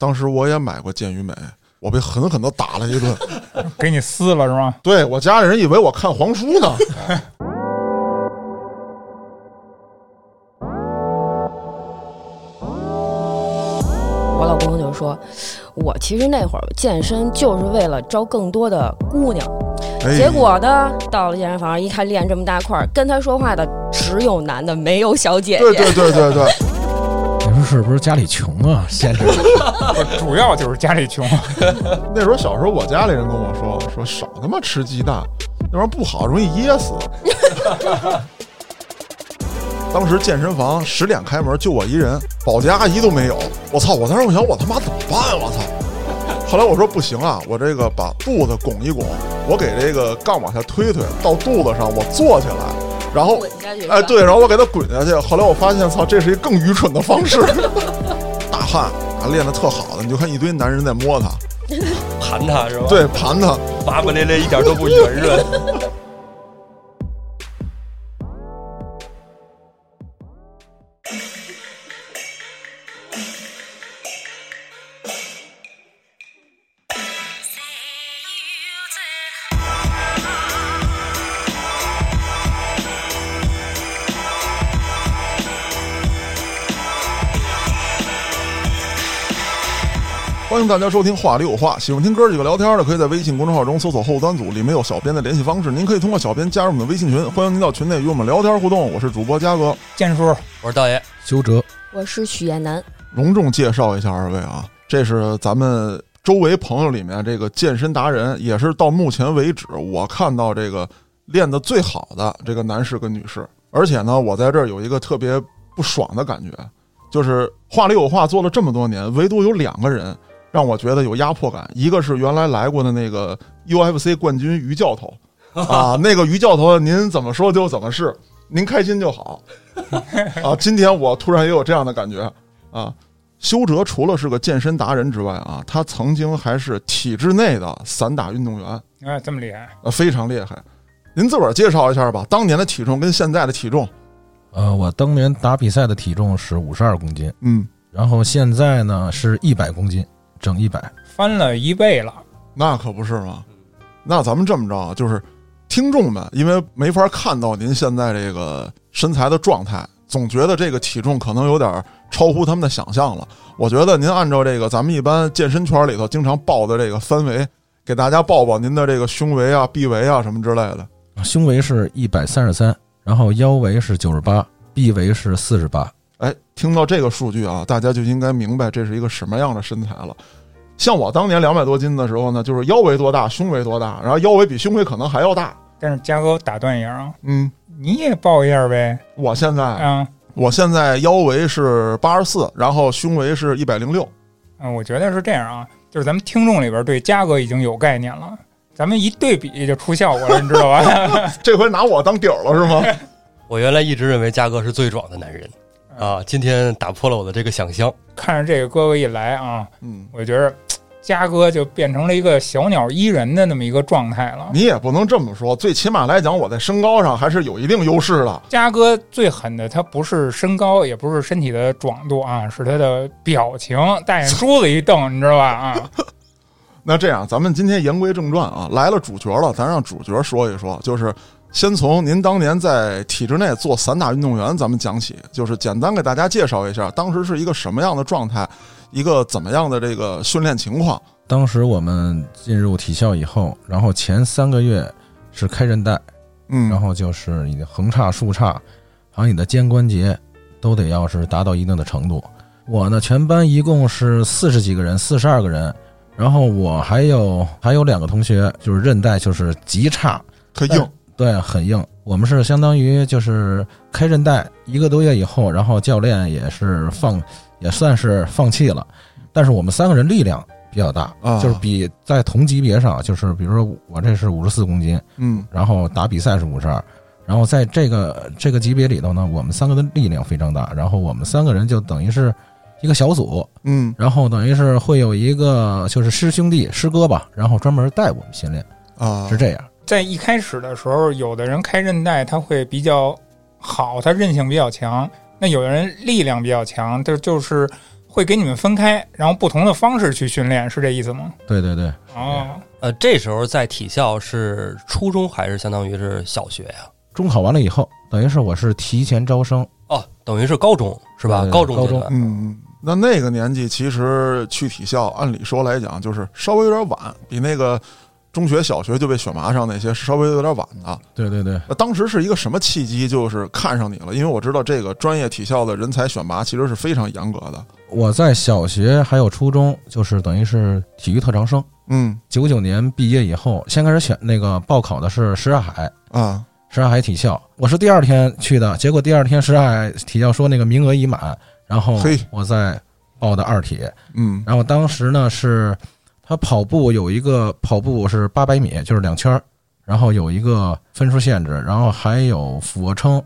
当时我也买过健与美，我被狠狠的打了一顿。给你撕了是吗？对我家里人以为我看黄书呢。我老公就说：“我其实那会儿健身就是为了招更多的姑娘，哎结果呢，到了健身房一看练这么大块儿，跟他说话的只有男的，没有小姐姐。对对对对对，是不是家里穷啊？限制不主要就是家里穷，那时候小时候我家里人跟我说说少他妈吃鸡蛋，那玩意儿不好，容易噎死。当时健身房十点开门，就我一人，保洁阿姨都没有。我操！我当时我想，我他妈怎么办呀？我操！后来我说不行啊，我这个把肚子拱一拱，我给这个杠往下推推，到肚子上我坐起来，然后哎对，然后我给他滚下去。后来我发现，操，这是一更愚蠢的方式。大汉啊，练得特好的，你就看一堆男人在摸他，盘他是吧？，对，盘他。巴巴咧咧，一点都不圆润。大家收听《话里有话》，喜欢听哥几个聊天的，可以在微信公众号中搜索“后端组”，里面有小编的联系方式，您可以通过小编加入我们的微信群，欢迎您到群内与我们聊天互动。我是主播嘉哥，建叔我是道爷，修哲，我是许彦南，隆重介绍一下二位啊，这是咱们周围朋友里面这个健身达人，也是到目前为止我看到这个练得最好的这个男士跟女士。而且呢，我在这儿有一个特别不爽的感觉，就是话里有话做了这么多年，唯独有两个人让我觉得有压迫感。一个是原来来过的那个 UFC 冠军于教头 啊，那个于教头您怎么说就怎么是，您开心就好 啊。今天我突然也有这样的感觉啊。修哲除了是个健身达人之外啊，他曾经还是体制内的散打运动员，哎，这么厉害，呃，非常厉害。您自个儿介绍一下吧，当年的体重跟现在的体重，呃，我当年打比赛的体重是五十二公斤，嗯，然后现在呢是一百公斤，整一百。翻了一倍了。那可不是吗。那咱们这么着啊，就是听众们，因为没法看到您现在这个身材的状态，总觉得这个体重可能有点超乎他们的想象了。我觉得您按照这个咱们一般健身圈里头经常报的这个三围，给大家报报您的这个胸围啊、臂围啊什么之类的。胸围是一百三十三，然后腰围是九十八，臂围是四十八。哎，听到这个数据啊，大家就应该明白这是一个什么样的身材了。像我当年两百多斤的时候呢，就是腰围多大，胸围多大，然后腰围比胸围可能还要大。但是嘉哥打断一下啊，嗯，你也报一下呗我现在啊。我现在腰围是八十四，然后胸围是一百零六。嗯，我觉得是这样啊，就是咱们听众里边对嘉哥已经有概念了，咱们一对比就出效果了，你知道吧？这回拿我当底儿了是吗？我原来一直认为嘉哥是最壮的男人啊，今天打破了我的这个想象。看着这个哥哥一来啊，嗯，我觉得嘉哥就变成了一个小鸟依人的那么一个状态了。你也不能这么说，最起码来讲，我在身高上还是有一定优势的。嘉哥最狠的，他不是身高，也不是身体的壮度啊，是他的表情，大眼珠子一瞪，你知道吧？啊，那这样，咱们今天言归正传啊，来了主角了，咱让主角说一说，就是先从您当年在体制内做散打运动员，咱们讲起，就是简单给大家介绍一下，当时是一个什么样的状态，一个怎么样的这个训练情况。当时我们进入体校以后，然后前三个月是开韧带，嗯，然后就是你的横叉、竖叉，还有你的肩关节都得要是达到一定的程度。我呢，全班一共是四十几个人，四十二个人，然后我还有还有两个同学，就是韧带就是极差，特硬，对，很硬。我们是相当于就是开韧带一个多月以后，然后教练也是放，也算是放弃了。但是我们三个人力量比较大，啊就是比在同级别上，就是比如说我这是五十四公斤，嗯然后打比赛是五十二，然后在这个这个级别里头呢，我们三个的力量非常大，然后我们三个人就等于是一个小组，嗯然后等于是会有一个就是师兄弟师哥吧，然后专门带我们训练，啊，是这样。在一开始的时候，有的人开韧带他会比较好，他韧性比较强；那有的人力量比较强，就就是会给你们分开，然后不同的方式去训练，是这意思吗？对对对，哦，呃，这时候在体校是初中还是相当于是小学呀？中考完了以后，等于是我是提前招生，哦，等于是高中是吧？对高中高中阶段嗯，那那个年纪其实去体校，按理说来讲，就是稍微有点晚，比那个中学、小学就被选拔上那些是稍微有点晚的。对对对，那当时是一个什么契机，就是看上你了？因为我知道这个专业体校的人才选拔其实是非常严格的。我在小学还有初中，就是等于是体育特长生。嗯九九年毕业以后，先开始选那个报考的是什刹海，啊，什刹海体校。我是第二天去的，结果第二天什刹海体校说那个名额已满，然后嘿我再报的二体。嗯然后当时呢是，他跑步有一个跑步是八百米，就是两圈儿，然后有一个分数限制，然后还有俯卧撑，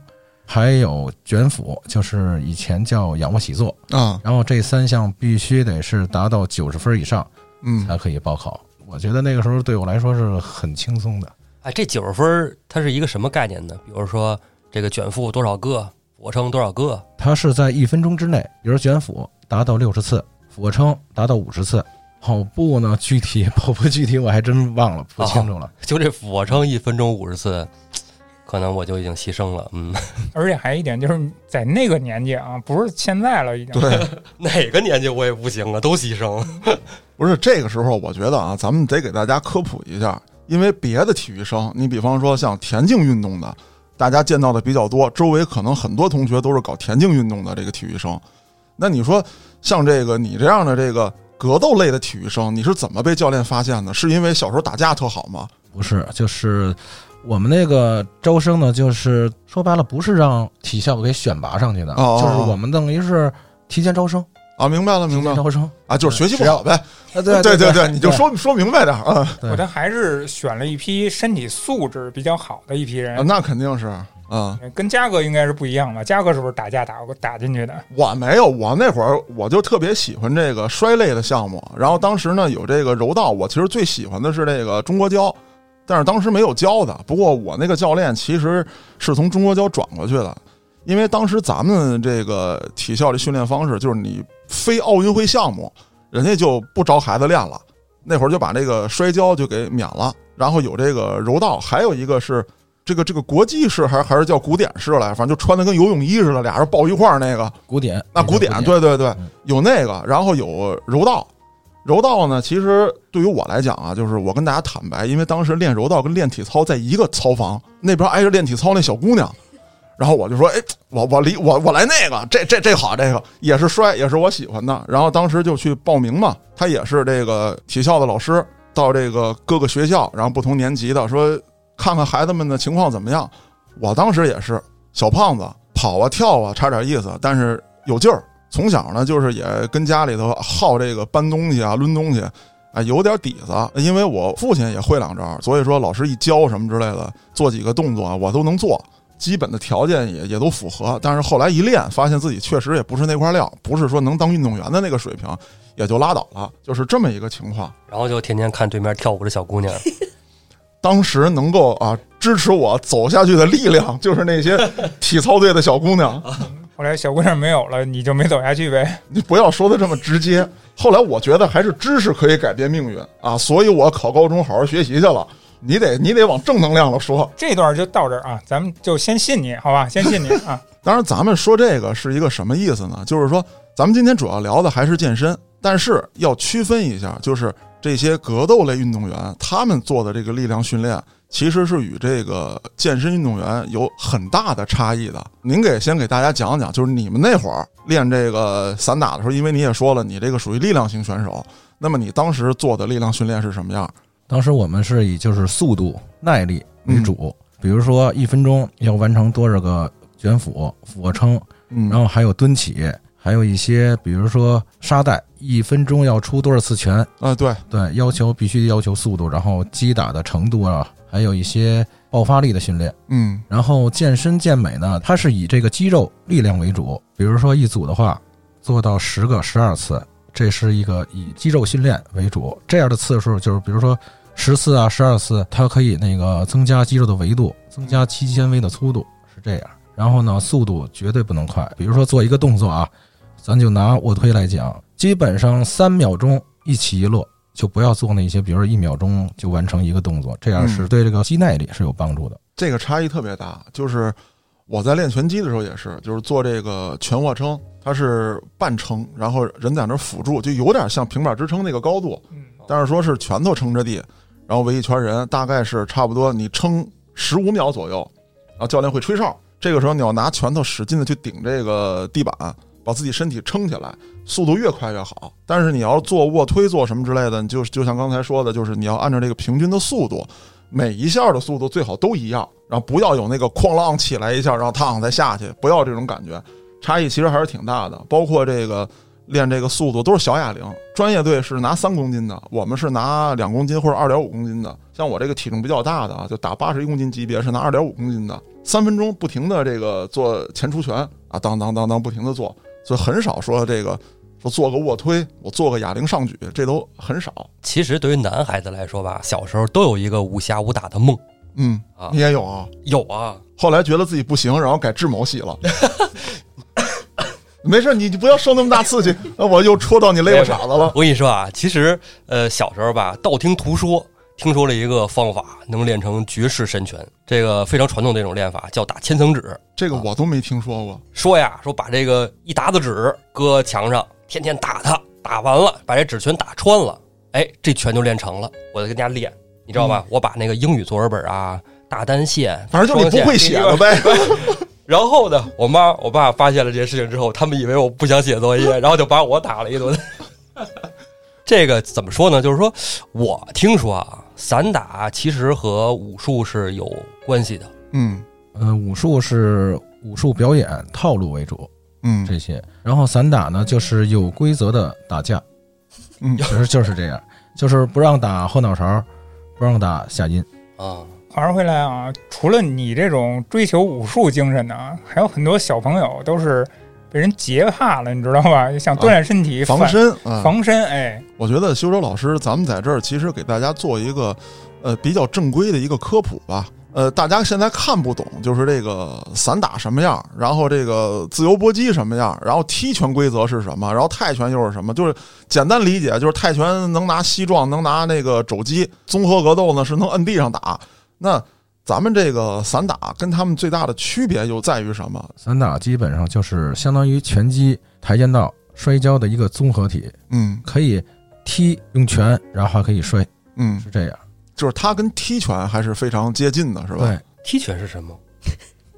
还有卷腹，就是以前叫仰卧起坐，啊，然后这三项必须得是达到九十分以上嗯才可以报考。我觉得那个时候对我来说是很轻松的。哎，这九十分儿它是一个什么概念呢？比如说这个卷腹多少个，俯卧撑多少个？它是在一分钟之内，比如卷腹达到六十次，俯卧撑达到五十次。跑步呢，具体 跑步具体我还真忘了，不清楚了。就这俯卧撑一分钟五十次，可能我就已经牺牲了。嗯，而且还一点就是在那个年纪啊，不是现在了，已经。对，哪个年纪我也不行啊，都牺牲了。不是这个时候，我觉得啊，咱们得给大家科普一下，因为别的体育生，你比方说像田径运动的，大家见到的比较多，周围可能很多同学都是搞田径运动的这个体育生。那你说像这个你这样的这个格斗类的体育生，你是怎么被教练发现的？是因为小时候打架特好吗？不是，就是我们那个招生呢，就是说白了，不是让体校给选拔上去的，哦哦哦就是我们等于是提前招生，啊，明白了，明白了招生。啊，就是学习不好呗。啊，对 对对对，你就说说明白点啊。我这还是选了一批身体素质比较好的一批人，啊那肯定是啊，跟嘉哥应该是不一样的。嘉哥是不是打架打过打进去的？我没有，我那会儿我就特别喜欢这个摔类的项目，然后当时呢有这个柔道，我其实最喜欢的是这个中国跤，但是当时没有教的。不过我那个教练其实是从中国跤转过去的，因为当时咱们这个体校的训练方式就是你非奥运会项目，人家就不招孩子练了，那会儿就把这个摔跤就给免了，然后有这个柔道，还有一个是。这个这个国际式还是还是叫古典式来，反正就穿的跟游泳衣似的，俩人抱一块儿那个，古典，那古典，对对对嗯，有那个，然后有柔道。柔道呢，其实对于我来讲啊，就是我跟大家坦白，因为当时练柔道跟练体操在一个操房，那边挨着练体操那小姑娘，然后我就说，哎，我我离我我来那个，这这这好，这个也是摔，也是我喜欢的。然后当时就去报名嘛，他也是这个体校的老师，到这个各个学校，然后不同年级的说看看孩子们的情况怎么样。我当时也是小胖子，跑啊跳啊差点意思，但是有劲儿。从小呢，就是也跟家里头好这个搬东西啊、抡东西，啊，有点底子。因为我父亲也会两招，所以说老师一教什么之类的，做几个动作我都能做，基本的条件也也都符合。但是后来一练，发现自己确实也不是那块料，不是说能当运动员的那个水平，也就拉倒了，就是这么一个情况。然后就天天看对面跳舞的小姑娘，当时能够啊支持我走下去的力量，就是那些体操队的小姑娘。后来小姑娘没有了，你就没走下去呗？你不要说的这么直接。后来我觉得还是知识可以改变命运啊，所以我考高中好好学习去了。你得你得往正能量了说。这段就到这儿啊，咱们就先信你，好吧？先信你 啊。当然，咱们说这个是一个什么意思呢？就是说，咱们今天主要聊的还是健身，但是要区分一下，就是这些格斗类运动员他们做的这个力量训练，其实是与这个健身运动员有很大的差异的。您给先给大家讲讲，就是你们那会儿练这个散打的时候，因为你也说了，你这个属于力量型选手，那么你当时做的力量训练是什么样？当时我们是以就是速度、耐力为主，比如说一分钟要完成多少个卷腹、俯卧撑，嗯，然后还有蹲起，还有一些比如说沙袋，一分钟要出多少次拳，啊，对，对，要求必须要求速度，然后击打的程度啊，还有一些爆发力的训练。嗯然后健身健美呢，它是以这个肌肉力量为主，比如说一组的话，做到十个、十二次，这是一个以肌肉训练为主。这样的次数就是，比如说十次啊、十二次，它可以那个增加肌肉的维度，增加肌纤维的粗度，是这样。然后呢，速度绝对不能快，比如说做一个动作啊，咱就拿卧推来讲，基本上三秒钟一起一落，就不要做那些，比如说一秒钟就完成一个动作，这样是对这个肌耐力是有帮助的。这个差异特别大，就是我在练拳击的时候也是，就是做这个全卧撑，它是半撑，然后人在那儿辅助，就有点像平板支撑那个高度，嗯，但是说是拳头撑着地，然后围一圈人，大概是差不多你撑十五秒左右，然后教练会吹哨，这个时候你要拿拳头使劲的去顶这个地板，把自己身体撑起来，速度越快越好。但是你要做卧推做什么之类的，你就就像刚才说的，就是你要按照这个平均的速度，每一下的速度最好都一样，然后不要有那个哐啷起来一下，然后烫再下去，不要这种感觉，差异其实还是挺大的。包括这个练这个速度都是小哑铃，专业队是拿三公斤的，我们是拿两公斤或者二点五公斤的。像我这个体重比较大的啊，就打八十一公斤级别是拿二点五公斤的，三分钟不停的这个做前出拳啊，当当当当不停的做，所以很少说这个说做个卧推，我做个哑铃上举，这都很少。其实对于男孩子来说吧，小时候都有一个武侠武打的梦嗯啊你也有啊？有啊，后来觉得自己不行，然后改智谋系了。没事，你你不要受那么大刺激，那我又戳到你勒个傻子了。我跟你说啊，其实呃小时候吧，道听途说，听说了一个方法，能练成绝世神拳，这个非常传统的一种练法，叫打千层纸。这个我都没听说过。说呀，说把这个一沓子纸搁墙上，天天打它，打完了把这纸全打穿了，哎，这拳就练成了。我在跟家练，你知道吧？我把那个英语作文本啊、大单线，反正就你不会写了呗。然后呢，我妈我爸发现了这件事情之后，他们以为我不想写作业，然后就把我打了一顿。这个怎么说呢？就是说我听说啊，散打其实和武术是有关系的。嗯。呃，武术是武术表演套路为主嗯。这些，然后散打呢就是有规则的打架，嗯。其实就是这样，就是不让打后脑勺，不让打下阴。啊，话说回来啊，除了你这种追求武术精神的啊，还有很多小朋友都是被人劫怕了，你知道吧？就想锻炼身体、防身啊。防身，哎，我觉得修周老师，咱们在这儿其实给大家做一个呃比较正规的一个科普吧。呃，大家现在看不懂，就是这个散打什么样，然后这个自由搏击什么样，然后踢拳规则是什么，然后泰拳又是什么，就是简单理解，就是泰拳能拿膝撞，能拿那个肘击，综合格斗呢是能摁地上打。那咱们这个散打跟他们最大的区别又在于什么？散打基本上就是相当于拳击、跆拳道、摔跤的一个综合体，嗯可以踢用拳，然后还可以摔，嗯，是这样。就是它跟踢拳还是非常接近的，是吧？对，踢拳是什么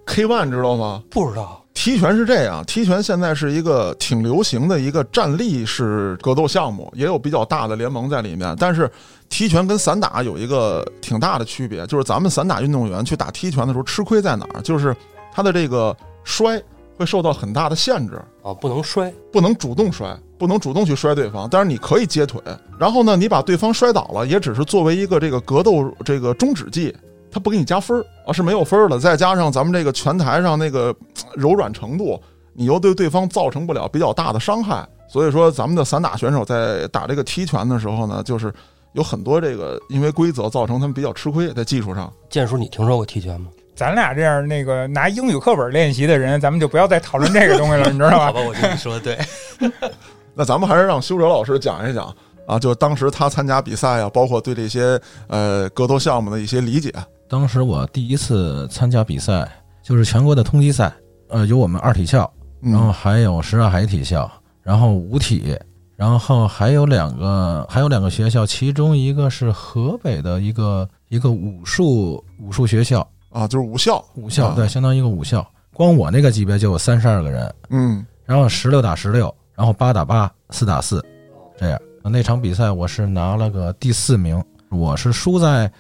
？，K one 知道吗？不知道。踢拳是这样，踢拳现在是一个挺流行的一个站立式格斗项目，也有比较大的联盟在里面。但是踢拳跟散打有一个挺大的区别，就是咱们散打运动员去打踢拳的时候吃亏在哪儿？就是他的这个摔会受到很大的限制，啊，不能摔不能主动摔，不能主动去摔对方，但是你可以接腿。然后呢，你把对方摔倒了，也只是作为一个这个格斗这个终止技，他不给你加分儿啊，是没有分儿的。再加上咱们这个拳台上那个呃柔软程度，你又对对方造成不了比较大的伤害。所以说，咱们的散打选手在打这个踢拳的时候呢，就是有很多这个因为规则造成他们比较吃亏，在技术上。建叔，你听说过踢拳吗？咱俩这样那个拿英语课本练习的人，咱们就不要再讨论这个东西了，你知道吧？好吧，我觉得你说的对。那咱们还是让修哲老师讲一讲啊，就当时他参加比赛啊，包括对这些呃格斗项目的一些理解。当时我第一次参加比赛，就是全国的通缉赛，呃，有我们二体校，然后嗯还有什刹海体校，然后五体，然后还有两个还有两个学校，其中一个是河北的一个一个武术武术学校，啊，就是武校，武校啊。对，相当于一个武校。光我那个级别就有三十二个人，嗯。然后十六打十六，然后八打八，四打四，这样。那场比赛我是拿了个第四名，我是输在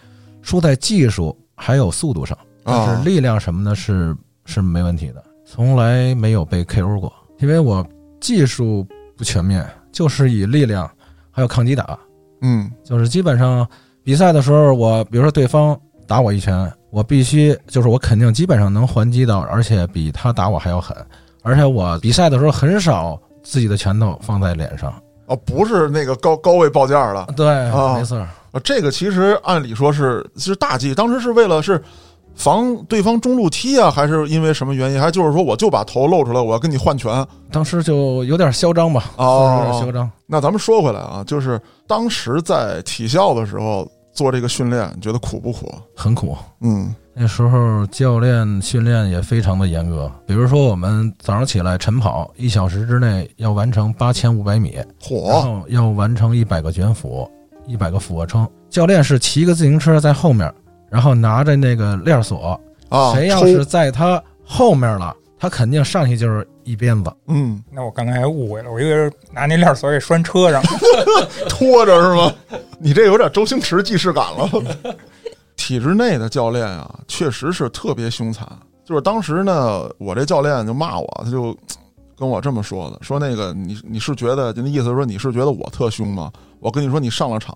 输在技术还有速度上，但啊是力量什么的是是没问题的，从来没有被 KO 过，因为我技术不全面，就是以力量还有抗击打，嗯就是基本上比赛的时候，我比如说对方打我一拳，我必须就是我肯定基本上能还击到，而且比他打我还要狠，而且我比赛的时候很少自己的拳头放在脸上。哦，不是那个高高位报价了。对，啊没错，啊，这个其实按理说是是大忌，当时是为了是防对方中路踢啊，还是因为什么原因？还就是说我就把头露出来，我要跟你换拳？当时就有点嚣张吧，哦有点嚣张。那咱们说回来啊，就是当时在体校的时候做这个训练，你觉得苦不苦？很苦。嗯那时候教练训练也非常的严格，比如说我们早上起来晨跑，一小时之内要完成八千五百米，然火后要完成一百个卷腹，一百个俯卧撑。教练是骑个自行车在后面，然后拿着那个链锁，啊！谁要是在他后面了，他肯定上去就是一鞭子。嗯那我刚才还误会了，我以为是拿那链锁给拴车上。拖着是吗？你这有点周星驰既视感了。体制内的教练啊，确实是特别凶残。就是当时呢，我这教练就骂我，他就跟我这么说的：说那个你你是觉得那意思是说你是觉得我特凶吗？我跟你说，你上了场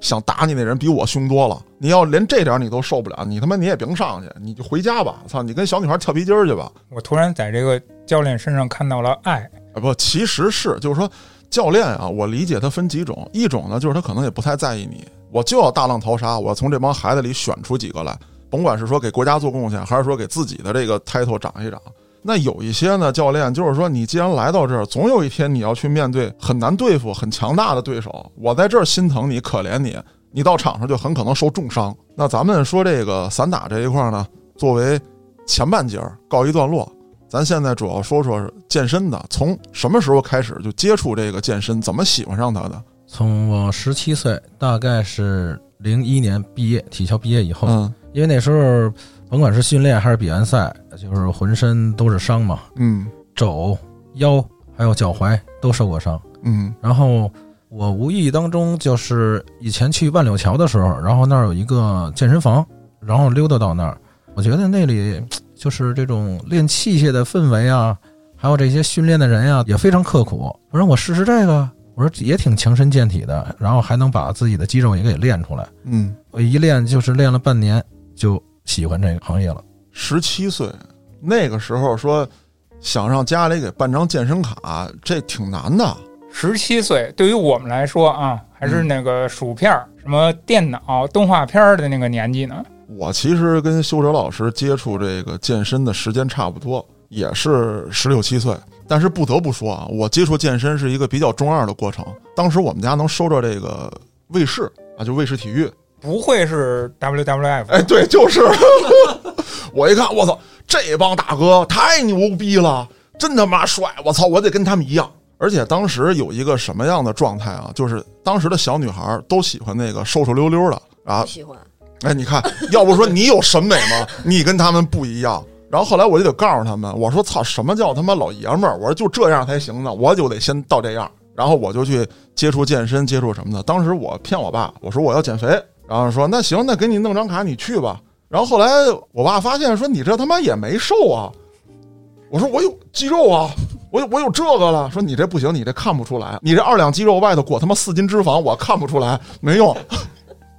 想打你那人比我凶多了。你要连这点你都受不了，你他妈你也甭上去，你就回家吧。操，你跟小女孩跳皮筋儿去吧。我突然在这个教练身上看到了爱，啊，不，其实是就是说，教练啊，我理解他分几种，一种呢就是他可能也不太在意你，我就要大浪淘沙，我要从这帮孩子里选出几个来，甭管是说给国家做贡献，还是说给自己的这个 title 涨一涨。那有一些呢，教练就是说，你既然来到这儿，总有一天你要去面对很难对付、很强大的对手。我在这儿心疼你、可怜你，你到场上就很可能受重伤。那咱们说这个散打这一块儿呢，作为前半节儿告一段落，咱现在主要说说健身的，从什么时候开始就接触这个健身，怎么喜欢上它的？从我十七岁，大概是零一年毕业，体校毕业以后，嗯因为那时候甭管是训练还是比完赛，就是浑身都是伤嘛，嗯肘、腰还有脚踝都受过伤。嗯然后我无意当中就是以前去万柳桥的时候，然后那儿有一个健身房，然后溜达到那儿，我觉得那里就是这种练器械的氛围啊，还有这些训练的人呀、也非常刻苦。我说我试试这个，我说也挺强身健体的，然后还能把自己的肌肉也给练出来。嗯，我一练就是练了半年，就喜欢这个行业了。十七岁那个时候说想让家里给办张健身卡，这挺难的。十七岁对于我们来说啊，还是那个薯片儿、什么电脑、动画片儿的那个年纪呢。我其实跟修哲老师接触这个健身的时间差不多，也是十六七岁。但是不得不说啊，我接触健身是一个比较中二的过程。当时我们家能收着这个卫视啊，就卫视体育，不会是 WWF？哎，对，就是。我一看，我操，这帮大哥太牛逼了，真他妈帅！我操，我得跟他们一样。而且当时有一个什么样的状态啊？就是当时的小女孩都喜欢那个瘦瘦溜溜的啊。喜欢。哎，你看，要不说你有审美吗？你跟他们不一样。然后后来我就得告诉他们，我说操，什么叫他妈老爷们儿？我说就这样才行呢，我就得先到这样。然后我就去接触健身，接触什么的。当时我骗我爸，我说我要减肥，然后说那行，那给你弄张卡，你去吧。然后后来我爸发现说你这他妈也没瘦啊。我说我有肌肉啊，我有我有这个了。说你这不行，你这看不出来，你这二两肌肉外头裹他妈四斤脂肪，我看不出来，没用。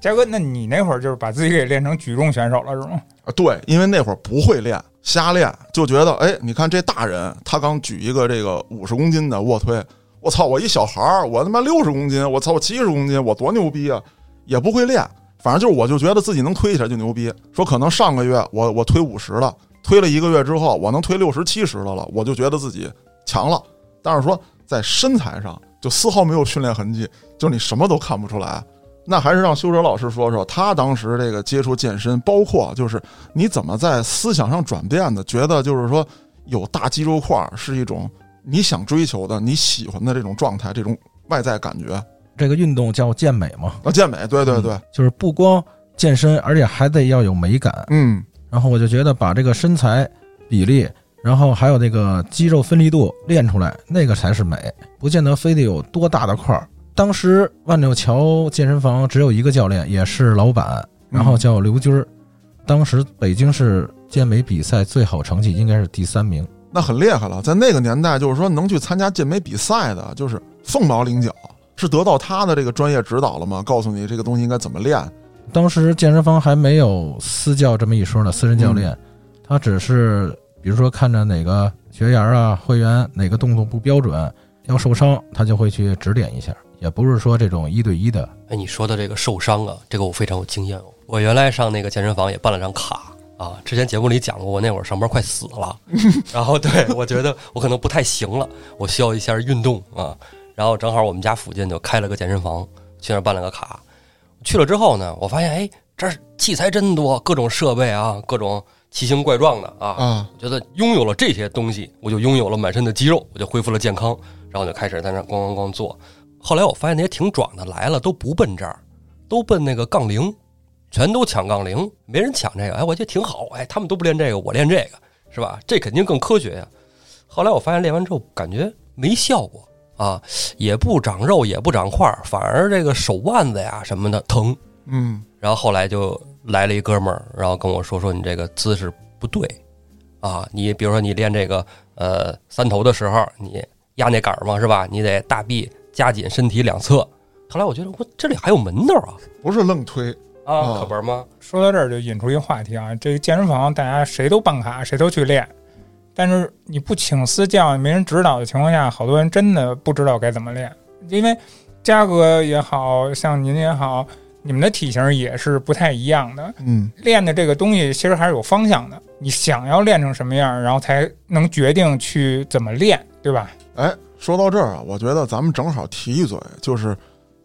嘉哥，那你那会儿就是把自己给练成举重选手了是吗？啊，对，因为那会儿不会练，瞎练，就觉得，哎，你看这大人，他刚举一个这个五十公斤的卧推，我操，我一小孩儿，我他妈六十公斤，我操，我七十公斤，我多牛逼啊！也不会练，反正就是我就觉得自己能推起来就牛逼。说可能上个月我我推五十了，推了一个月之后，我能推六十七十的了，我就觉得自己强了。但是说在身材上就丝毫没有训练痕迹，就是你什么都看不出来。那还是让修哲老师说说他当时这个接触健身，包括就是你怎么在思想上转变的，觉得就是说有大肌肉块是一种你想追求的、你喜欢的这种状态，这种外在感觉这个运动叫健美嘛，啊，健美，对对对，就是不光健身，而且还得要有美感。嗯然后我就觉得把这个身材比例，然后还有那个肌肉分离度练出来，那个才是美，不见得非得有多大的块儿。当时万柳桥健身房只有一个教练，也是老板，然后叫刘军儿。当时北京市健美比赛最好成绩应该是第三名。那很厉害了。在那个年代，就是说能去参加健美比赛的，就是凤毛麟角。是得到他的这个专业指导了吗？告诉你这个东西应该怎么练？当时健身房还没有私教这么一说呢，私人教练，他只是比如说看着哪个学员啊、会员哪个动作不标准要受伤，他就会去指点一下，也不是说这种一对一的。哎，你说的这个受伤啊，这个我非常有经验哦。我原来上那个健身房也办了张卡，啊，之前节目里讲过，我那会儿上班快死了，然后对我觉得我可能不太行了，我需要一下运动啊。然后正好我们家附近就开了个健身房，去那儿办了个卡。去了之后呢，我发现哎，这儿器材真多，各种设备啊，各种奇形怪状的啊。嗯，我觉得拥有了这些东西，我就拥有了满身的肌肉，我就恢复了健康，然后就开始在那儿咣咣咣做。后来我发现那些挺壮的来了都不奔这儿，都奔那个杠铃，全都抢杠铃，没人抢这个。哎，我觉得挺好，哎，他们都不练这个，我练这个，是吧？这肯定更科学呀。后来我发现练完之后感觉没效果啊，也不长肉，也不长块儿，反而这个手腕子呀什么的疼。嗯然后后来就来了一哥们儿，然后跟我说说你这个姿势不对，啊，你比如说你练这个呃三头的时候，你压那杆儿嘛是吧？你得大臂夹紧身体两侧。后来我觉得我这里还有门道啊不是愣推，啊，哦可不是吗？说到这儿就引出一个话题啊，这个健身房大家谁都办卡，谁都去练，但是你不请私教，没人指导的情况下，好多人真的不知道该怎么练。因为嘉哥也好像您也好，你们的体型也是不太一样的，嗯练的这个东西其实还是有方向的。你想要练成什么样，然后才能决定去怎么练，对吧？哎，说到这儿啊，我觉得咱们正好提一嘴，就是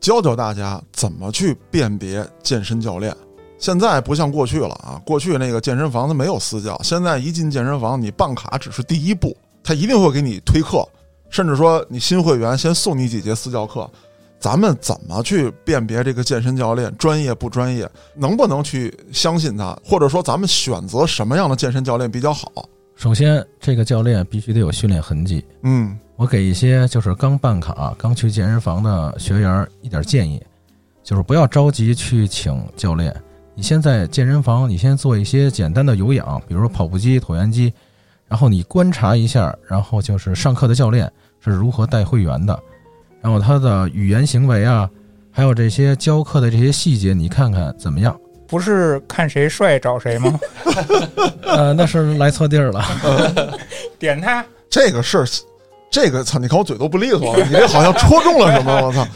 教教大家怎么去辨别健身教练。现在不像过去了啊，过去那个健身房它没有私教，现在一进健身房，你办卡只是第一步，他一定会给你推课，甚至说你新会员先送你几节私教课。咱们怎么去辨别这个健身教练专业不专业，能不能去相信他，或者说咱们选择什么样的健身教练比较好？首先，这个教练必须得有训练痕迹。嗯我给一些就是刚办卡、刚去健身房的学员一点建议，就是不要着急去请教练。你先在健身房，你先做一些简单的有氧，比如说跑步机、椭圆机，然后你观察一下，然后就是上课的教练是如何带会员的，然后他的语言行为啊，还有这些教课的这些细节，你看看怎么样？不是看谁帅找谁吗？呃，那是来错地儿了。点他，这个事儿，这个操，你看我嘴都不利索了，你这好像戳中了什么？我操！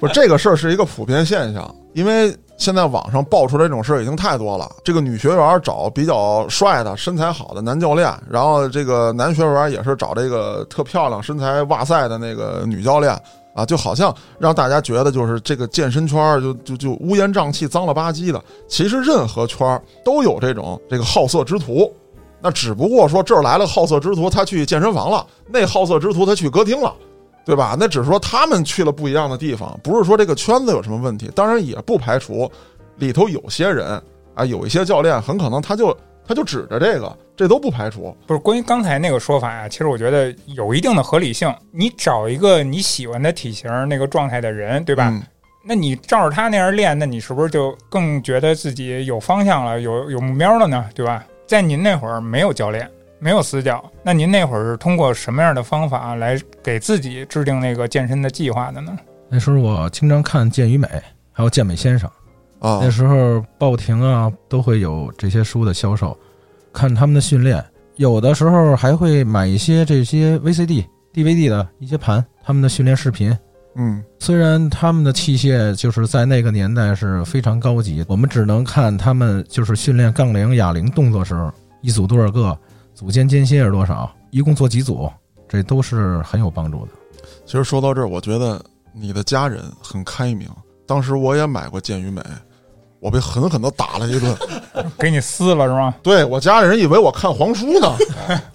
不是这个事儿是一个普遍现象，因为现在网上爆出来这种事儿已经太多了。这个女学员找比较帅的、身材好的男教练，然后这个男学员也是找这个特漂亮、身材哇塞的那个女教练啊，就好像让大家觉得就是这个健身圈就就就乌烟瘴气、脏了吧唧的。其实任何圈都有这种这个好色之徒。那只不过说这儿来了好色之徒，他去健身房了；那好色之徒他去歌厅了，对吧？那只是说他们去了不一样的地方，不是说这个圈子有什么问题。当然也不排除里头有些人啊，有一些教练很可能他就他就指着这个，这都不排除。不是关于刚才那个说法呀、其实我觉得有一定的合理性。你找一个你喜欢的体型、那个状态的人，对吧？嗯那你照着他那样练，那你是不是就更觉得自己有方向了、有有目标了呢？对吧？在您那会儿没有教练，没有死角，那您那会儿是通过什么样的方法来给自己制定那个健身的计划的呢？那时候我经常看健与美，还有健美先生。啊那时候报亭啊都会有这些书的销售，看他们的训练，有的时候还会买一些这些 VCD、DVD 的一些盘，他们的训练视频。嗯虽然他们的器械就是在那个年代是非常高级，我们只能看他们就是训练杠铃、哑铃动作时候，一组多少个，组间间歇是多少，一共做几组，这都是很有帮助的。其实说到这儿，我觉得你的家人很开明。当时我也买过健与美，我被狠狠的打了一顿。给你撕了是吗？对我家里人以为我看黄书呢。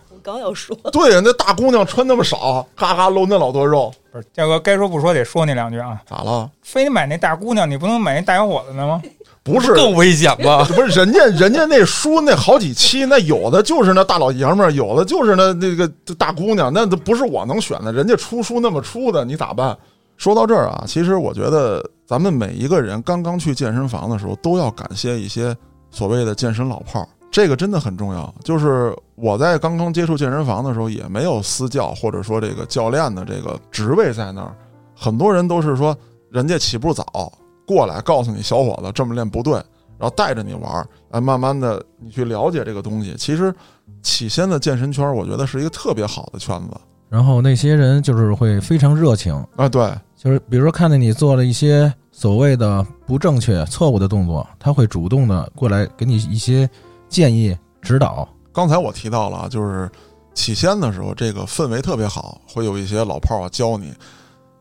我刚要说，对呀，那大姑娘穿那么少，嘎嘎露那老多肉，不是，嘉哥该说不说得说你两句啊！咋了？非得买那大姑娘，你不能买那大小伙子的吗？不是更危险吗？不是人家人家那书那好几期，那有的就是那大老爷们儿，有的就是那那个大姑娘，那都不是我能选的。人家出书那么出的，你咋办？说到这儿啊，其实我觉得咱们每一个人刚刚去健身房的时候，都要感谢一些所谓的健身老炮儿，这个真的很重要。就是我在刚刚接触健身房的时候，也没有私教或者说这个教练的这个职位在那儿，很多人都是说人家起步早，过来告诉你小伙子这么练不对，然后带着你玩儿，哎，慢慢的你去了解这个东西。其实起先的健身圈，我觉得是一个特别好的圈子然后那些人就是会非常热情，啊。对，就是比如说看见你做了一些所谓的不正确、错误的动作，他会主动的过来给你一些建议指导。刚才我提到了啊，就是起先的时候，这个氛围特别好，会有一些老炮儿啊教你，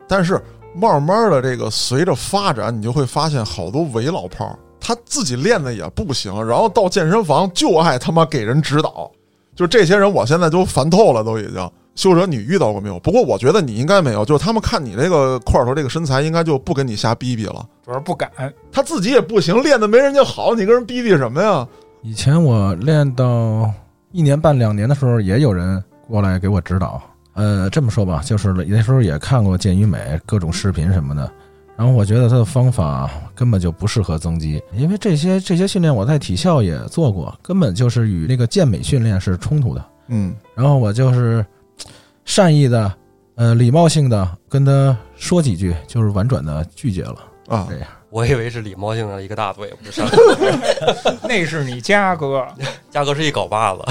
但是慢慢的这个随着发展，你就会发现好多伪老炮儿，他自己练的也不行，然后到健身房就爱他妈给人指导，就这些人，我现在都烦透了，都已经。修哲，你遇到过没有？不过我觉得你应该没有，就是他们看你这个块头、这个身材，应该就不跟你瞎逼逼了。主要不敢。他自己也不行，练的没人家好，你跟人逼逼什么呀？以前我练到一年半两年的时候，也有人过来给我指导。呃，这么说吧，就是那时候也看过健与美各种视频什么的，然后我觉得他的方法根本就不适合增肌，因为这些这些训练我在体校也做过，根本就是与那个健美训练是冲突的。嗯，然后我就是善意的、呃礼貌性的跟他说几句，就是婉转的拒绝了。啊这，样，我以为是礼貌性的一个大嘴巴就上去了，那是你嘉哥，嘉哥是一镐把子，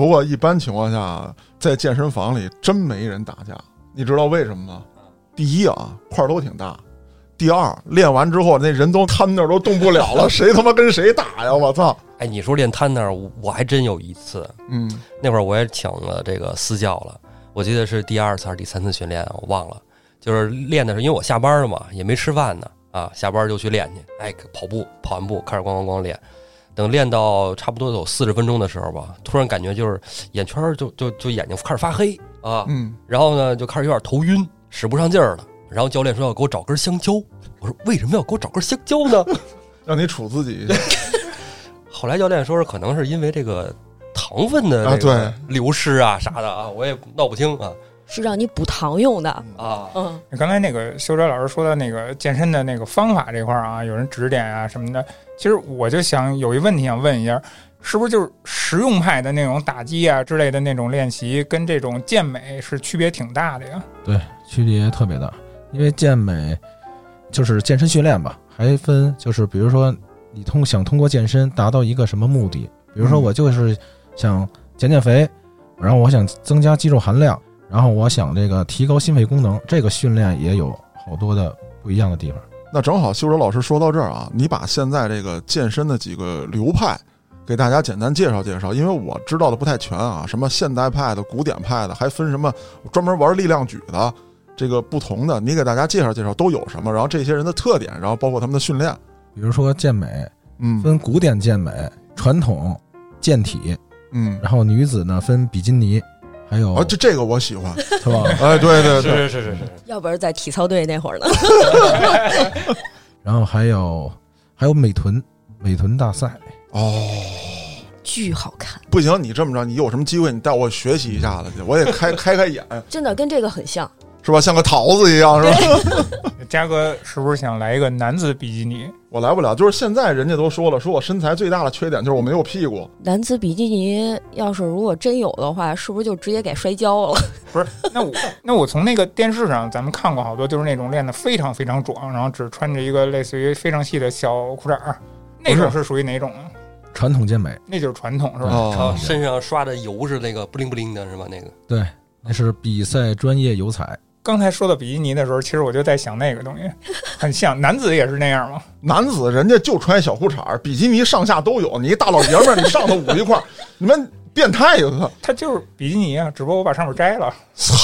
不过一般情况下，在健身房里真没人打架，你知道为什么吗？第一啊，块儿都挺大；第二，练完之后那人都瘫那儿都动不了了，谁他妈跟谁打呀？我操！哎，你说练瘫那儿，我我还真有一次，嗯那会儿我也请了这个私教了，我记得是第二次还是第三次训练，我忘了。就是练的时候，因为我下班了嘛，也没吃饭呢，啊，下班就去练去，哎，跑步，跑完步开始咣咣咣练，等练到差不多有四十分钟的时候吧，突然感觉就是眼圈儿就就就眼睛开始发黑啊，嗯，然后呢就开始有点头晕，使不上劲儿了。然后教练说要给我找根香蕉，我说为什么要给我找根香蕉呢？让你杵自己。后来教练说是可能是因为这个糖分的啊这个流失啊啥的啊，我也闹不清啊是让你补糖用的。啊。嗯，刚才那个修哲老师说的那个健身的那个方法这块儿啊，有人指点啊什么的。其实我就想有一问题想问一下，是不是就是实用派的那种打击啊之类的那种练习，跟这种健美是区别挺大的呀？对，区别特别大。因为健美就是健身训练吧，还分就是比如说你通想通过健身达到一个什么目的，比如说嗯我就是想减减肥，然后我想增加肌肉含量，然后我想这个提高心肺功能，这个训练也有好多的不一样的地方。那正好，修哲老师说到这儿啊，你把现在这个健身的几个流派给大家简单介绍介绍，因为我知道的不太全啊，什么现代派的、古典派的，还分什么专门玩力量举的，这个不同的，你给大家介绍介绍都有什么，然后这些人的特点，然后包括他们的训练，比如说健美嗯分古典健美、传统健体，嗯，然后女子呢分比基尼，还有啊，这这个我喜欢，是吧？哎，对对对，是是是是是，要不然在体操队那会儿呢。然后还有还有美臀美臀大赛，哦。巨好看，不行，你这么着，你有什么机会，你带我学习一下子去，我也开 开开眼，真的跟这个很像。是吧？像个桃子一样，是吧？嘉哥是不是想来一个男子比基尼？我来不了，就是现在人家都说了，说我身材最大的缺点就是我没有屁股。男子比基尼要是如果真有的话，是不是就直接给摔跤了？不是，那我 那我从那个电视上咱们看过好多，就是那种练得非常非常壮，然后只穿着一个类似于非常细的小裤衩儿，那种是属于哪种啊？传统健美，那就是传统是吧？哦身上刷的油是那个不灵不灵的，是吧？那个对，那是比赛专业油彩。刚才说到比基尼的时候，其实我就在想那个东西，很像男子也是那样吗？男子人家就穿小裤衩，比基尼上下都有。你一大老爷们儿，你上头捂一块儿，你们变态呀！他就是比基尼啊，只不过我把上面摘了。操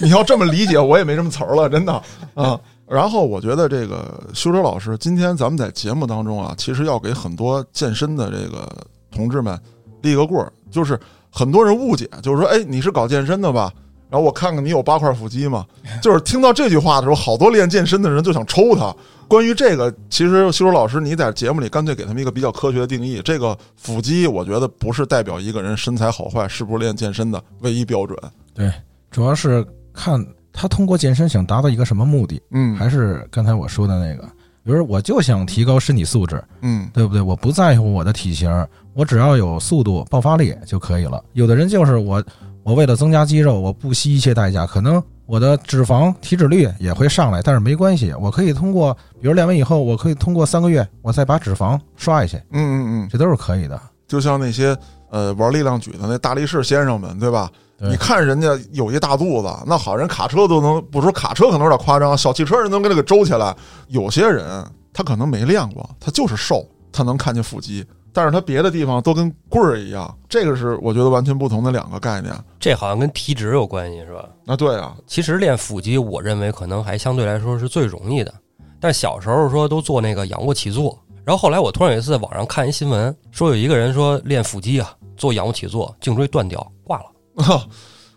你要这么理解，我也没什么词儿了，真的啊。然后我觉得这个修哲老师，今天咱们在节目当中啊，其实要给很多健身的这个同志们立个棍儿，就是很多人误解，就是说，哎，你是搞健身的吧？然后我看看你有八块腹肌吗？就是听到这句话的时候，好多练健身的人就想抽他。关于这个，其实修哲老师你在节目里干脆给他们一个比较科学的定义，这个腹肌，我觉得不是代表一个人身材好坏是不是练健身的唯一标准。对，主要是看他通过健身想达到一个什么目的，嗯，还是刚才我说的那个，比如说我就想提高身体素质，嗯对不对？我不在乎我的体型，我只要有速度、爆发力就可以了。有的人就是我，我为了增加肌肉，我不惜一切代价，可能我的脂肪体脂率也会上来，但是没关系，我可以通过，比如练完以后，我可以通过三个月，我再把脂肪刷一下去，嗯嗯嗯，这都是可以的。就像那些呃玩力量举的那大力士先生们，对吧？对你看人家有一大肚子，那好人卡车都能，不说卡车可能有点夸张，小汽车人能给他给周起来。有些人他可能没练过，他就是瘦，他能看见腹肌，但是它别的地方都跟棍儿一样，这个是我觉得完全不同的两个概念。这好像跟体脂有关系，是吧？啊，对啊，其实练腹肌，我认为可能还相对来说是最容易的。但小时候说都做那个仰卧起坐，然后后来我突然有一次在网上看一新闻，说有一个人说练腹肌啊，做仰卧起坐，颈椎断掉挂了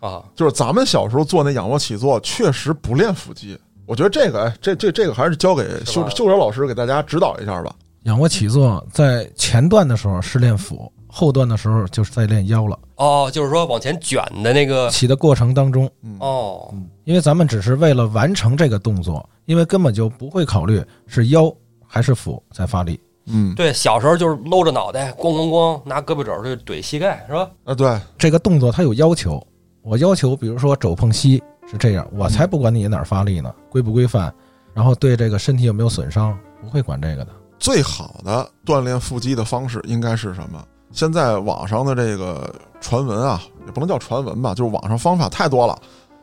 啊。就是咱们小时候做那仰卧起坐，确实不练腹肌。我觉得这个，哎，这这这个还是交给修修哲老师给大家指导一下吧。仰卧起坐在前段的时候是练腹，后段的时候就是在练腰了。哦，就是说往前卷的那个起的过程当中，哦，因为咱们只是为了完成这个动作，因为根本就不会考虑是腰还是腹在发力。嗯，对，小时候就是搂着脑袋，咣咣咣，拿胳膊肘去怼膝盖，是吧？啊，对，这个动作它有要求，我要求，比如说肘碰膝是这样，我才不管你哪儿发力呢，规不规范，然后对这个身体有没有损伤，不会管这个的。最好的锻炼腹肌的方式应该是什么？现在网上的这个传闻啊，也不能叫传闻吧，就是网上方法太多了。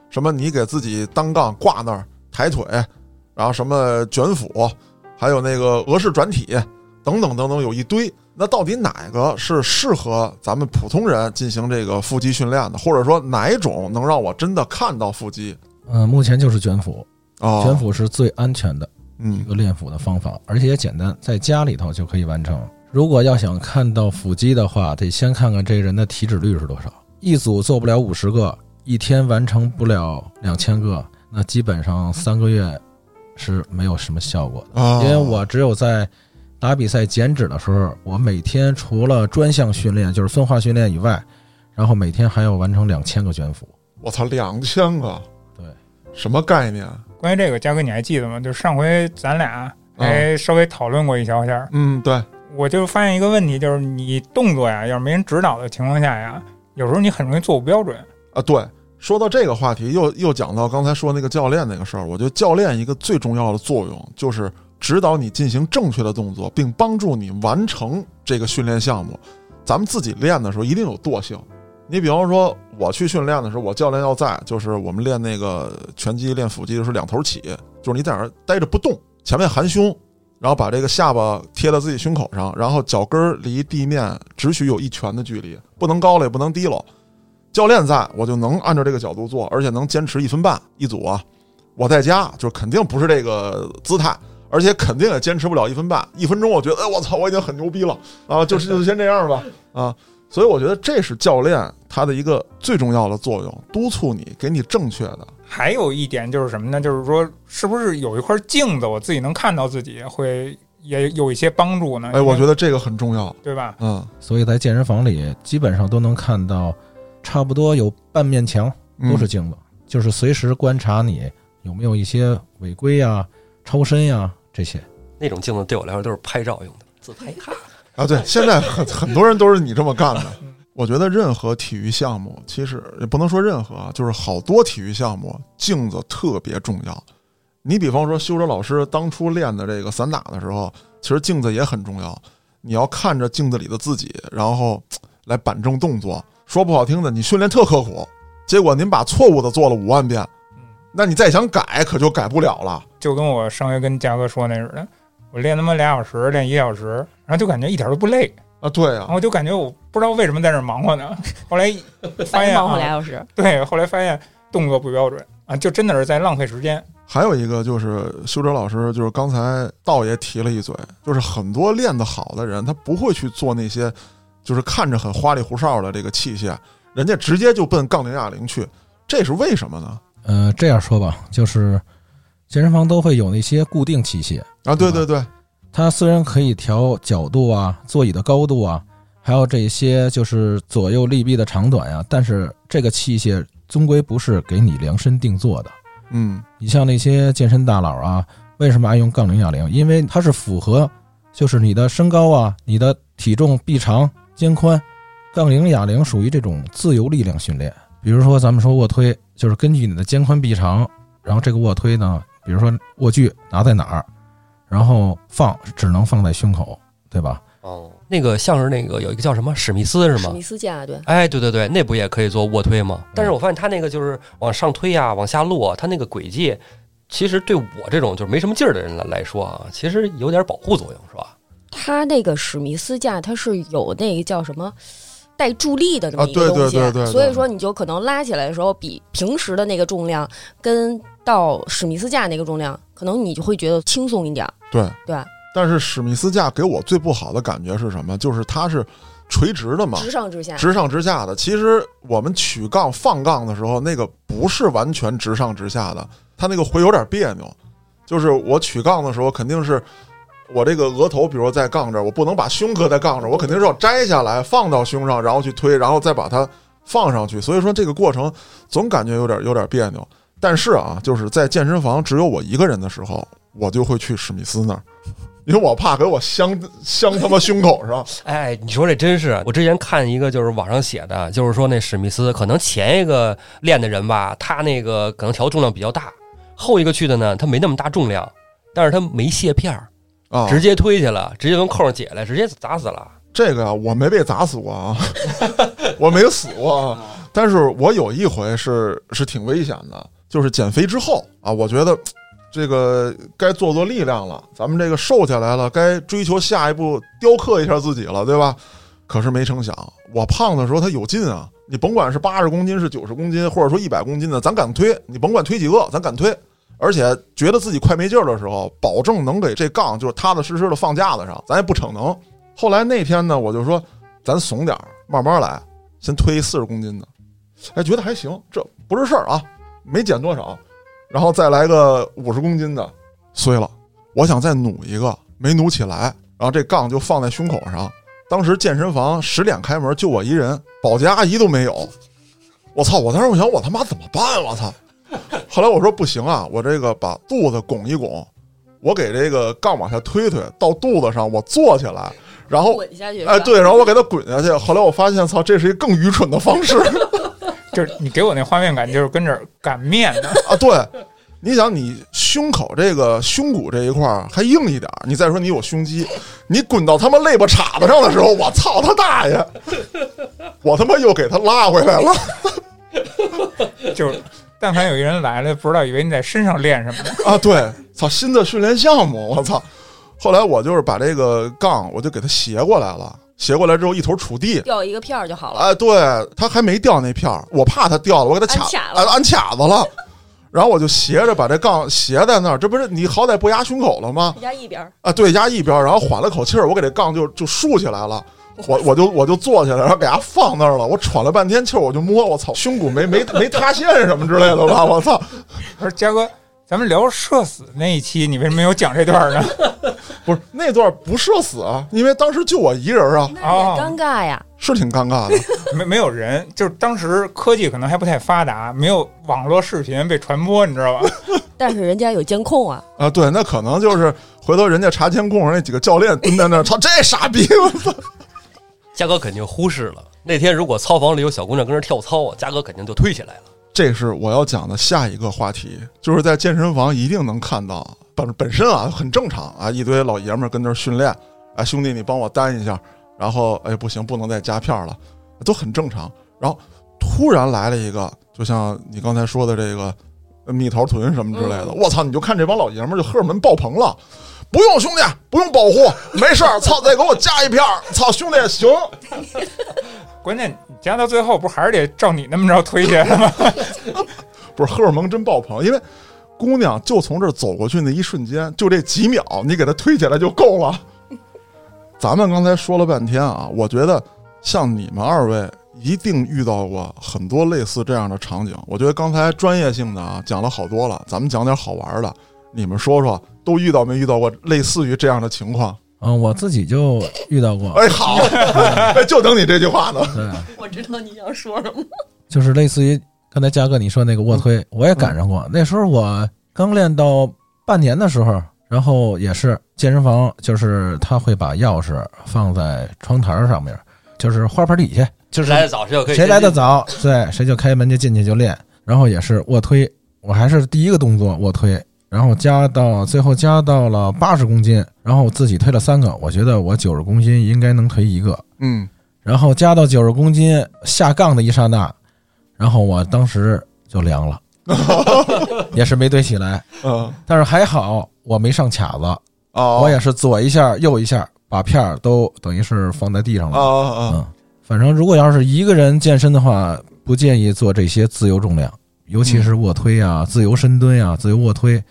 什么你给自己单杠挂那儿抬腿，然后什么卷腹，还有那个俄式转体等等等等，有一堆。那到底哪个是适合咱们普通人进行这个腹肌训练的？或者说哪种能让我真的看到腹肌？嗯、目前就是卷腹，哦，卷腹是最安全的一嗯个练腹的方法，而且也简单，在家里头就可以完成。如果要想看到腹肌的话，得先看看这人的体脂率是多少。一组做不了五十个，一天完成不了两千个，那基本上三个月是没有什么效果的。啊，因为我只有在打比赛减脂的时候，我每天除了专项训练，就是分化训练以外，然后每天还要完成两千个卷腹。我操，两千个，对，什么概念？关于这个，嘉哥你还记得吗？就上回咱俩还稍微讨论过一小下，嗯，对，我就发现一个问题，就是你动作呀，要是没人指导的情况下呀，有时候你很容易做不标准。啊，对，说到这个话题，又又讲到刚才说那个教练那个事儿。我觉得教练一个最重要的作用就是指导你进行正确的动作，并帮助你完成这个训练项目。咱们自己练的时候一定有惰性。你比方说，我去训练的时候，我教练要在，就是我们练那个拳击、练腹肌的时候，两头起，就是你在那儿待着不动，前面含胸，然后把这个下巴贴到自己胸口上，然后脚跟儿离地面只许有一拳的距离，不能高了也不能低了。教练在我就能按照这个角度做，而且能坚持一分半一组啊。我在家就肯定不是这个姿态，而且肯定也坚持不了一分半。一分钟我觉得，哎，我操，我已经很牛逼了啊！就是就先这样吧啊。所以我觉得这是教练他的一个最重要的作用，督促你，给你正确的。还有一点就是什么呢？就是说，是不是有一块镜子，我自己能看到自己，会也有一些帮助呢？哎，我觉得得这个很重要。对吧？嗯所以在健身房里基本上都能看到，差不多有半面墙嗯都是镜子，就是随时观察你有没有一些违规呀、超身呀这些。那种镜子对我来说都是拍照用的，自拍哈。啊，对，现在很 很多人都是你这么干的。我觉得任何体育项目，其实也不能说任何啊，就是好多体育项目，镜子特别重要。你比方说，修哲老师当初练的这个散打的时候，其实镜子也很重要。你要看着镜子里的自己，然后来板正动作。说不好听的，你训练特刻苦，结果您把错误的做了五万遍，那你再想改，可就改不了了。就跟我上回跟嘉哥说那似的，我练他妈俩小时，练一个小时，然后就感觉一点都不累，啊，对啊我，就感觉我不知道为什么在那儿忙活呢。后来 发现白忙活俩啊，小时，对，后来发现动作不标准啊，就真的是在浪费时间。还有一个就是修哲老师，就是刚才道爷提了一嘴，就是很多练得好的人，他不会去做那些，就是看着很花里胡哨的这个器械，人家直接就奔杠铃哑铃去，这是为什么呢？呃，这样说吧，就是健身房都会有那些固定器械，啊，对对对，它虽然可以调角度啊、座椅的高度啊，还有这些就是左右力臂的长短呀、但是这个器械终归不是给你量身定做的。嗯你像那些健身大佬啊，为什么爱用杠铃哑铃？因为它是符合，就是你的身高啊、你的体重、臂长、肩宽。杠铃哑铃属于这种自由力量训练。比如说咱们说卧推，就是根据你的肩宽臂长，然后这个卧推呢，比如说卧具拿在哪儿，然后放只能放在胸口，对吧？哦，那个像是那个有一个叫什么史密斯是吗史密？斯架对，哎，对对对，那不也可以做卧推吗？但是我发现他那个就是往上推呀、往下落，他那个轨迹，其实对我这种就是没什么劲儿的人来来说啊，其实有点保护作用，是吧？他那个史密斯架它是有那个叫什么带助力的这么一个啊对对东西，对对对所以说你就可能拉起来的时候比平时的那个重量跟到史密斯架那个重量，可能你就会觉得轻松一点儿。对对。但是史密斯架给我最不好的感觉是什么？就是它是垂直的嘛，直上直下，直上直下的。其实我们取杠放杠的时候，那个不是完全直上直下的，它那个会有点别扭。就是我取杠的时候，肯定是我这个额头，比如说在杠这儿，我不能把胸搁在杠这儿，我肯定是要摘下来放到胸上，然后去推，然后再把它放上去。所以说这个过程总感觉有点有点别扭。但是啊，就是在健身房只有我一个人的时候，我就会去史密斯那儿，因为我怕给我镶镶他妈胸口上。哎，你说这真是，我之前看一个就是网上写的，就是说那史密斯可能前一个练的人吧，他那个可能调重量比较大，后一个去的呢，他没那么大重量，但是他没卸片儿，啊，直接推去了，直接从扣上解来，直接砸死了。这个呀，我没被砸死过啊，我没死过啊。但是我有一回是是挺危险的，就是减肥之后啊，我觉得 这个该做做力量了，咱们这个瘦下来了，该追求下一步雕刻一下自己了，对吧？可是没成想，我胖的时候他有劲啊，你甭管是八十公斤是九十公斤，或者说一百公斤的，咱敢推，你甭管推几个，咱敢推。而且觉得自己快没劲儿的时候，保证能给这杠就是踏踏实实的放架子上，咱也不逞能。后来那天呢，我就说咱怂点儿，慢慢来，先推四十公斤的，哎，觉得还行，这不是事儿啊，没减多少，然后再来个五十公斤的，碎了，我想再努一个，没努起来，然后这杠就放在胸口上。当时健身房十点开门，就我一人，保洁阿姨都没有。我操！我当时我想，我他妈怎么办？我操！后来我说不行啊，我这个把肚子拱一拱，我给这个杠往下推推，到肚子上我坐起来，然后滚下去。哎，对，然后我给它滚下去。后来我发现，操，这是一个更愚蠢的方式就是你给我那画面感，就是跟这儿擀面呢。啊！对，你想，你胸口这个胸骨这一块儿还硬一点，你再说你有胸肌，你滚到他妈肋巴叉子上的时候，我操他大爷！我他妈又给他拉回来了。就是但凡有一人来了，不知道以为你在身上练什么呢。啊，对，操，新的训练项目，我操！后来我就是把这个杠，我就给他斜过来了，斜过来之后一头杵地。掉一个片儿就好了。哎，对，他还没掉那片儿，我怕他掉了，我给他卡安卡了哎安卡子了。然后我就斜着把这杠斜在那儿，这不是你好歹不压胸口了吗？压一边儿，啊，对，压一边儿，然后缓了口气儿，我给这杠就就竖起来了。我我就我就坐起来，然后给它放那儿了。我喘了半天气儿，我就摸，我操，胸骨没没没塌陷什么之类的吧？我操！我说嘉哥，咱们聊社死那一期，你为什么没有讲这段呢？不是那段不社死啊，因为当时就我一人啊，那也尴尬呀。是挺尴尬的。没没有人，就是当时科技可能还不太发达，没有网络视频被传播，你知道吧？但是人家有监控啊，啊，对，那可能就是回头人家查监控，那几个教练蹲在那儿，操，这傻逼！我操！嘉哥肯定忽视了。那天如果操房里有小姑娘跟着跳操啊，嘉哥肯定就推起来了。这是我要讲的下一个话题，就是在健身房一定能看到，本本身啊很正常啊，一堆老爷们儿跟那儿训练，啊兄弟你帮我担一下，然后哎不行不能再加片儿了，都很正常。然后突然来了一个，就像你刚才说的这个呃蜜桃臀什么之类的，我操！你就看这帮老爷们儿就荷尔蒙爆棚了。不用兄弟，不用保护，没事儿。操，再给我加一片儿。操，兄弟行。关键你加到最后，不还是得照你那么着推去吗？不是荷尔蒙真爆棚，因为姑娘就从这儿走过去那一瞬间，就这几秒，你给她推起来就够了。咱们刚才说了半天啊，我觉得像你们二位一定遇到过很多类似这样的场景。我觉得刚才专业性的啊讲了好多了，咱们讲点好玩的。你们说说，都遇到没遇到过类似于这样的情况？嗯，我自己就遇到过，哎，好，哎就等你这句话呢。对，我知道你想说什么。就是类似于刚才嘉哥你说那个卧推，我也赶上过。那时候我刚练到半年的时候，然后也是健身房，就是他会把钥匙放在窗台上面，就是花盆底下，就是来的早谁就可以谁来的早，对，谁就开门就进去就练。然后也是卧推，我还是第一个动作卧推，然后加到最后加到了八十公斤，然后自己推了三个，我觉得我九十公斤应该能推一个。嗯，然后加到九十公斤下杠的一刹那，然后我当时就凉了，也是没堆起来，嗯，但是还好我没上卡子，哦，我也是左一下右一下，把片儿都等于是放在地上啊了。反正如果要是一个人健身的话，不建议做这些自由重量，尤其是卧推啊、自由深蹲啊、自由卧推，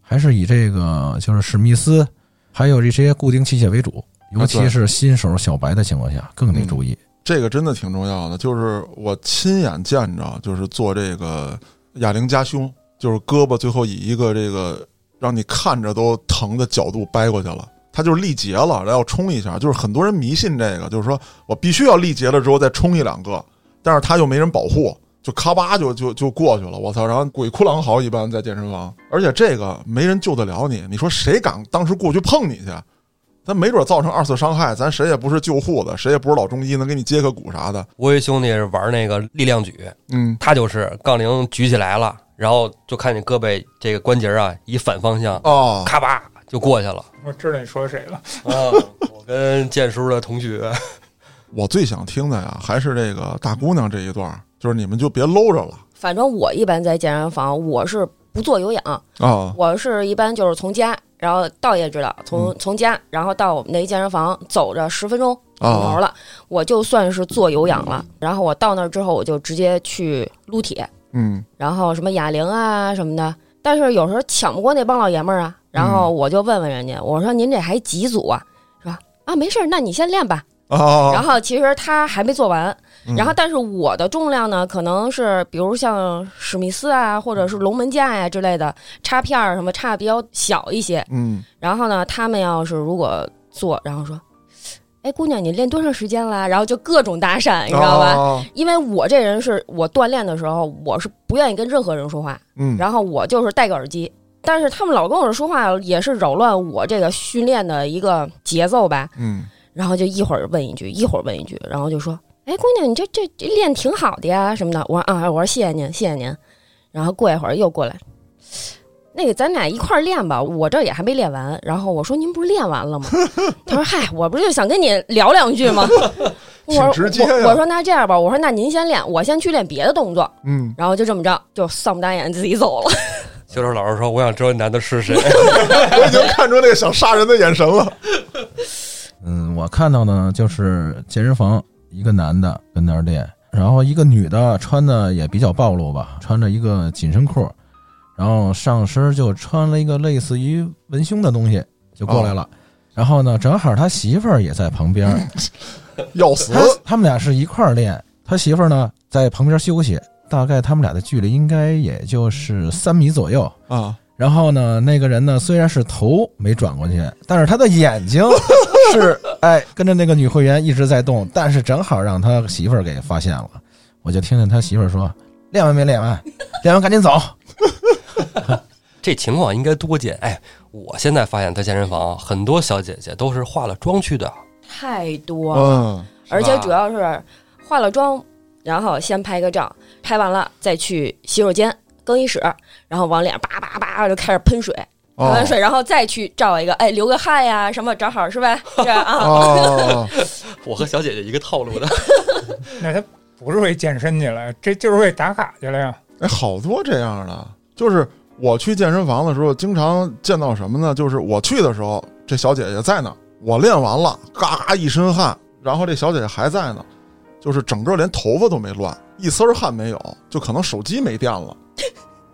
还是以这个就是史密斯，还有这些固定器械为主。尤其是新手小白的情况下，更得注意。这个真的挺重要的，就是我亲眼见着，就是做这个哑铃夹胸，就是胳膊最后以一个这个让你看着都疼的角度掰过去了，它就是力竭了，然后冲一下，就是很多人迷信这个，就是说我必须要力竭了之后再冲一两个，但是他又没人保护，就咔吧就就就过去了，我操！然后鬼哭狼嚎一般在健身房，而且这个没人救得了你，你说谁敢当时过去碰你去？咱没准造成二次伤害，咱谁也不是救护的，谁也不是老中医，能给你接个骨啥的。我有一兄弟是玩那个力量举，嗯，他就是杠铃举起来了，然后就看你胳膊这个关节啊一反方向，哦，咔吧就过去了。我知道你说谁了。啊，我跟建叔的同学，我最想听的呀，还是这个大姑娘这一段，就是你们就别搂着了反正我一般在健身房，我是不做有氧，啊。我是一般就是从家，然后道爷知道，从、嗯从家，然后到我们那一健身房走着十分钟啊到头了，我就算是做有氧了。然后我到那儿之后，我就直接去撸铁，嗯然后什么哑铃啊什么的。但是有时候抢不过那帮老爷们儿啊，然后我就问问人家，我说您这还几组啊？是吧？啊，没事儿，那你先练吧。哦，然后其实他还没做完，嗯然后但是我的重量呢，可能是比如像史密斯啊，或者是龙门架呀、之类的插片儿什么插的比较小一些。嗯然后呢，他们要是如果做，然后说，哎，姑娘，你练多长时间了？然后就各种搭讪，你知道吧？啊因为我这人是我锻炼的时候，我是不愿意跟任何人说话，嗯，然后我就是戴个耳机。但是他们老跟我说话，也是扰乱我这个训练的一个节奏吧。嗯然后就一会儿问一句，一会儿问一句，然后就说：“哎，姑娘，你这这这练挺好的呀，什么的。”我说：“啊，我说谢谢您，谢谢您。”然后过一会儿又过来，那个咱俩一块儿练吧，我这也还没练完。然后我说：“您不是练完了吗？” 他说：“嗨，我不是就想跟你聊两句吗？”我说：“挺直接呀我我说那这样吧，我说那您先练，我先去练别的动作。嗯，”然后就这么着，就丧不打眼自己走了。修手老师说：“我想知道那男的是谁。我已经看出那个想杀人的眼神了。嗯，我看到的呢就是健身房一个男的跟那儿练，然后一个女的穿的也比较暴露吧，穿着一个紧身裤，然后上身就穿了一个类似于文胸的东西就过来了。然后呢，正好他媳妇儿也在旁边，要死他他们俩是一块儿练，他媳妇儿呢在旁边休息，大概他们俩的距离应该也就是三米左右。啊！然后呢，那个人呢虽然是头没转过去，但是他的眼睛是哎跟着那个女会员一直在动，但是正好让他媳妇儿给发现了。我就听见他媳妇儿说：“练完没练完？练完赶紧走。”这情况应该多见。哎，我现在发现，在健身房很多小姐姐都是化了妆去的。太多了。嗯而且主要是化了妆，然后先拍个照，拍完了再去洗手间、更衣室，然后往脸叭叭叭就开始喷水，喷哦完水，然后再去照一个，哎，流个汗呀什么，正好是吧？这 样啊，哦，我和小姐姐一个套路的。那他不是为健身去了，这就是为打卡去了呀。哎，好多这样的，就是我去健身房的时候，经常见到什么呢？就是我去的时候，这小姐姐在呢，我练完了，嘎嘎一身汗，然后这小姐姐还在呢，就是整个连头发都没乱，一丝儿汗没有，就可能手机没电了，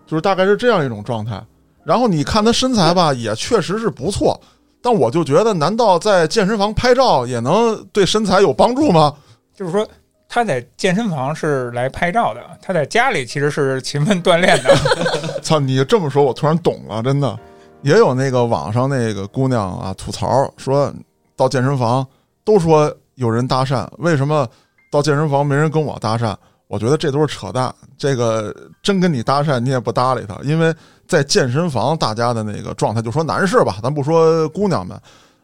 就是大概是这样一种状态。然后你看他身材吧，也确实是不错，但我就觉得，难道在健身房拍照也能对身材有帮助吗？就是说他在健身房是来拍照的，他在家里其实是勤奋锻炼的。操，你这么说，我突然懂了，真的。也有那个网上那个姑娘啊吐槽说，到健身房都说有人搭讪，为什么到健身房没人跟我搭讪？我觉得这都是扯淡。这个真跟你搭讪，你也不搭理他，因为在健身房大家的那个状态，就说男士吧，咱不说姑娘们，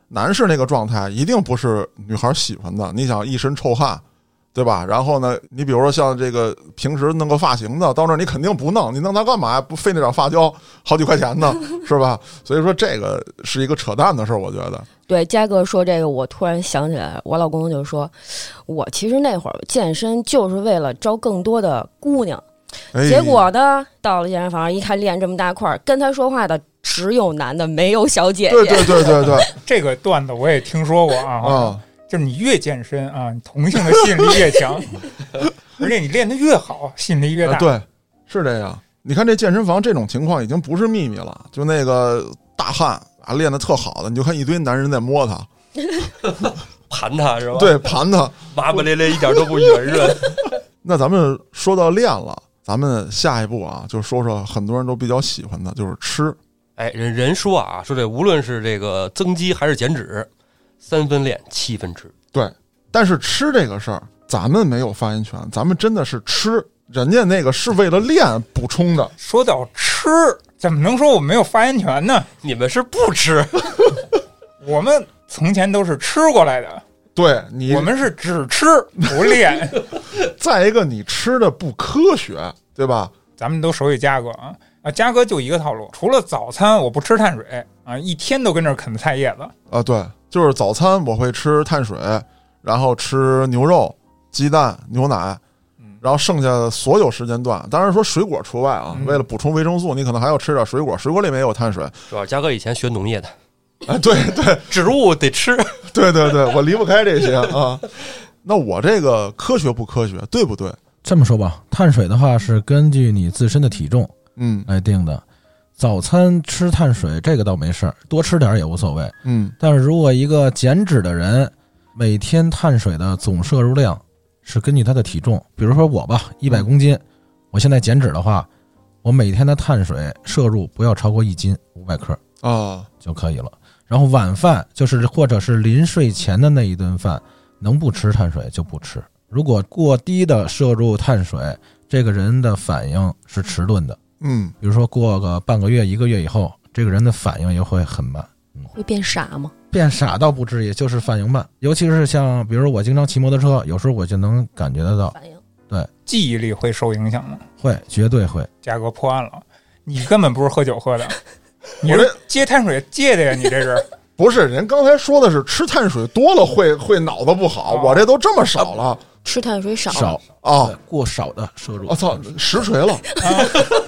男士那个状态一定不是女孩喜欢的。你想一身臭汗。对吧？然后呢，你比如说像这个平时弄个发型的，到那儿你肯定不弄，你弄它干嘛呀？不费那点发胶，好几块钱呢，是吧？所以说这个是一个扯淡的事儿，我觉得。对，嘉哥说这个，我突然想起来，我老公就说，我其实那会儿健身就是为了招更多的姑娘，哎、结果呢，到了健身房一看练这么大块儿，跟他说话的只有男的，没有小姐姐。对对对对对 这个段子我也听说过啊，啊，就是你越健身啊，你同性的吸引力越强，而且你练得越好，吸引力越大。啊对，是这样。你看这健身房这种情况已经不是秘密了，就那个大汉啊练的特好的，你就看一堆男人在摸他，盘他是吧？，对，盘他。麻麻咧咧，一点都不圆润。那咱们说到练了，咱们下一步啊，就说说很多人都比较喜欢的，就是吃。哎，人人说啊，说这无论是这个增肌还是减脂，三分练，七分吃。对，但是吃这个事儿，咱们没有发言权，咱们真的是吃，人家那个是为了练补充的。说到吃，怎么能说我没有发言权呢？你们是不吃，我们从前都是吃过来的，对你，我们是只吃不练。再一个，你吃的不科学，对吧？咱们都熟悉嘉哥啊啊，嘉哥就一个套路，除了早餐我不吃碳水啊，一天都跟这儿啃菜叶子。啊，对，就是早餐我会吃碳水，然后吃牛肉、鸡蛋、牛奶，然后剩下的所有时间段，当然说水果除外啊，嗯为了补充维生素，你可能还要吃点水果，水果里面也有碳水。主要嘉哥以前学农业的，哎，对对植物得吃。对对对，我离不开这些啊。那我这个科学不科学，对不对？这么说吧，碳水的话是根据你自身的体重嗯来定的。早餐吃碳水这个倒没事儿，多吃点儿也无所谓。嗯但是如果一个减脂的人，每天碳水的总摄入量是根据他的体重，比如说我吧，一百公斤，我现在减脂的话，我每天的碳水摄入不要超过一斤五百克啊，就可以了。然后晚饭就是或者是临睡前的那一顿饭，能不吃碳水就不吃。如果过低的摄入碳水，这个人的反应是迟钝的。嗯比如说过个半个月、一个月以后，这个人的反应也会很慢。会变傻吗？变傻倒不至于，就是反应慢。尤其是像比如我经常骑摩托车，有时候我就能感觉得到，反应对记忆力会受影响吗？会绝对会。嘉哥破案了，你根本不是喝酒喝的，你是这接碳水接的呀，你这是。不是，人刚才说的是吃碳水多了会会脑子不好，哦我这都这么少了吃碳水少，少啊！过少的摄入。我操，实锤了！啊，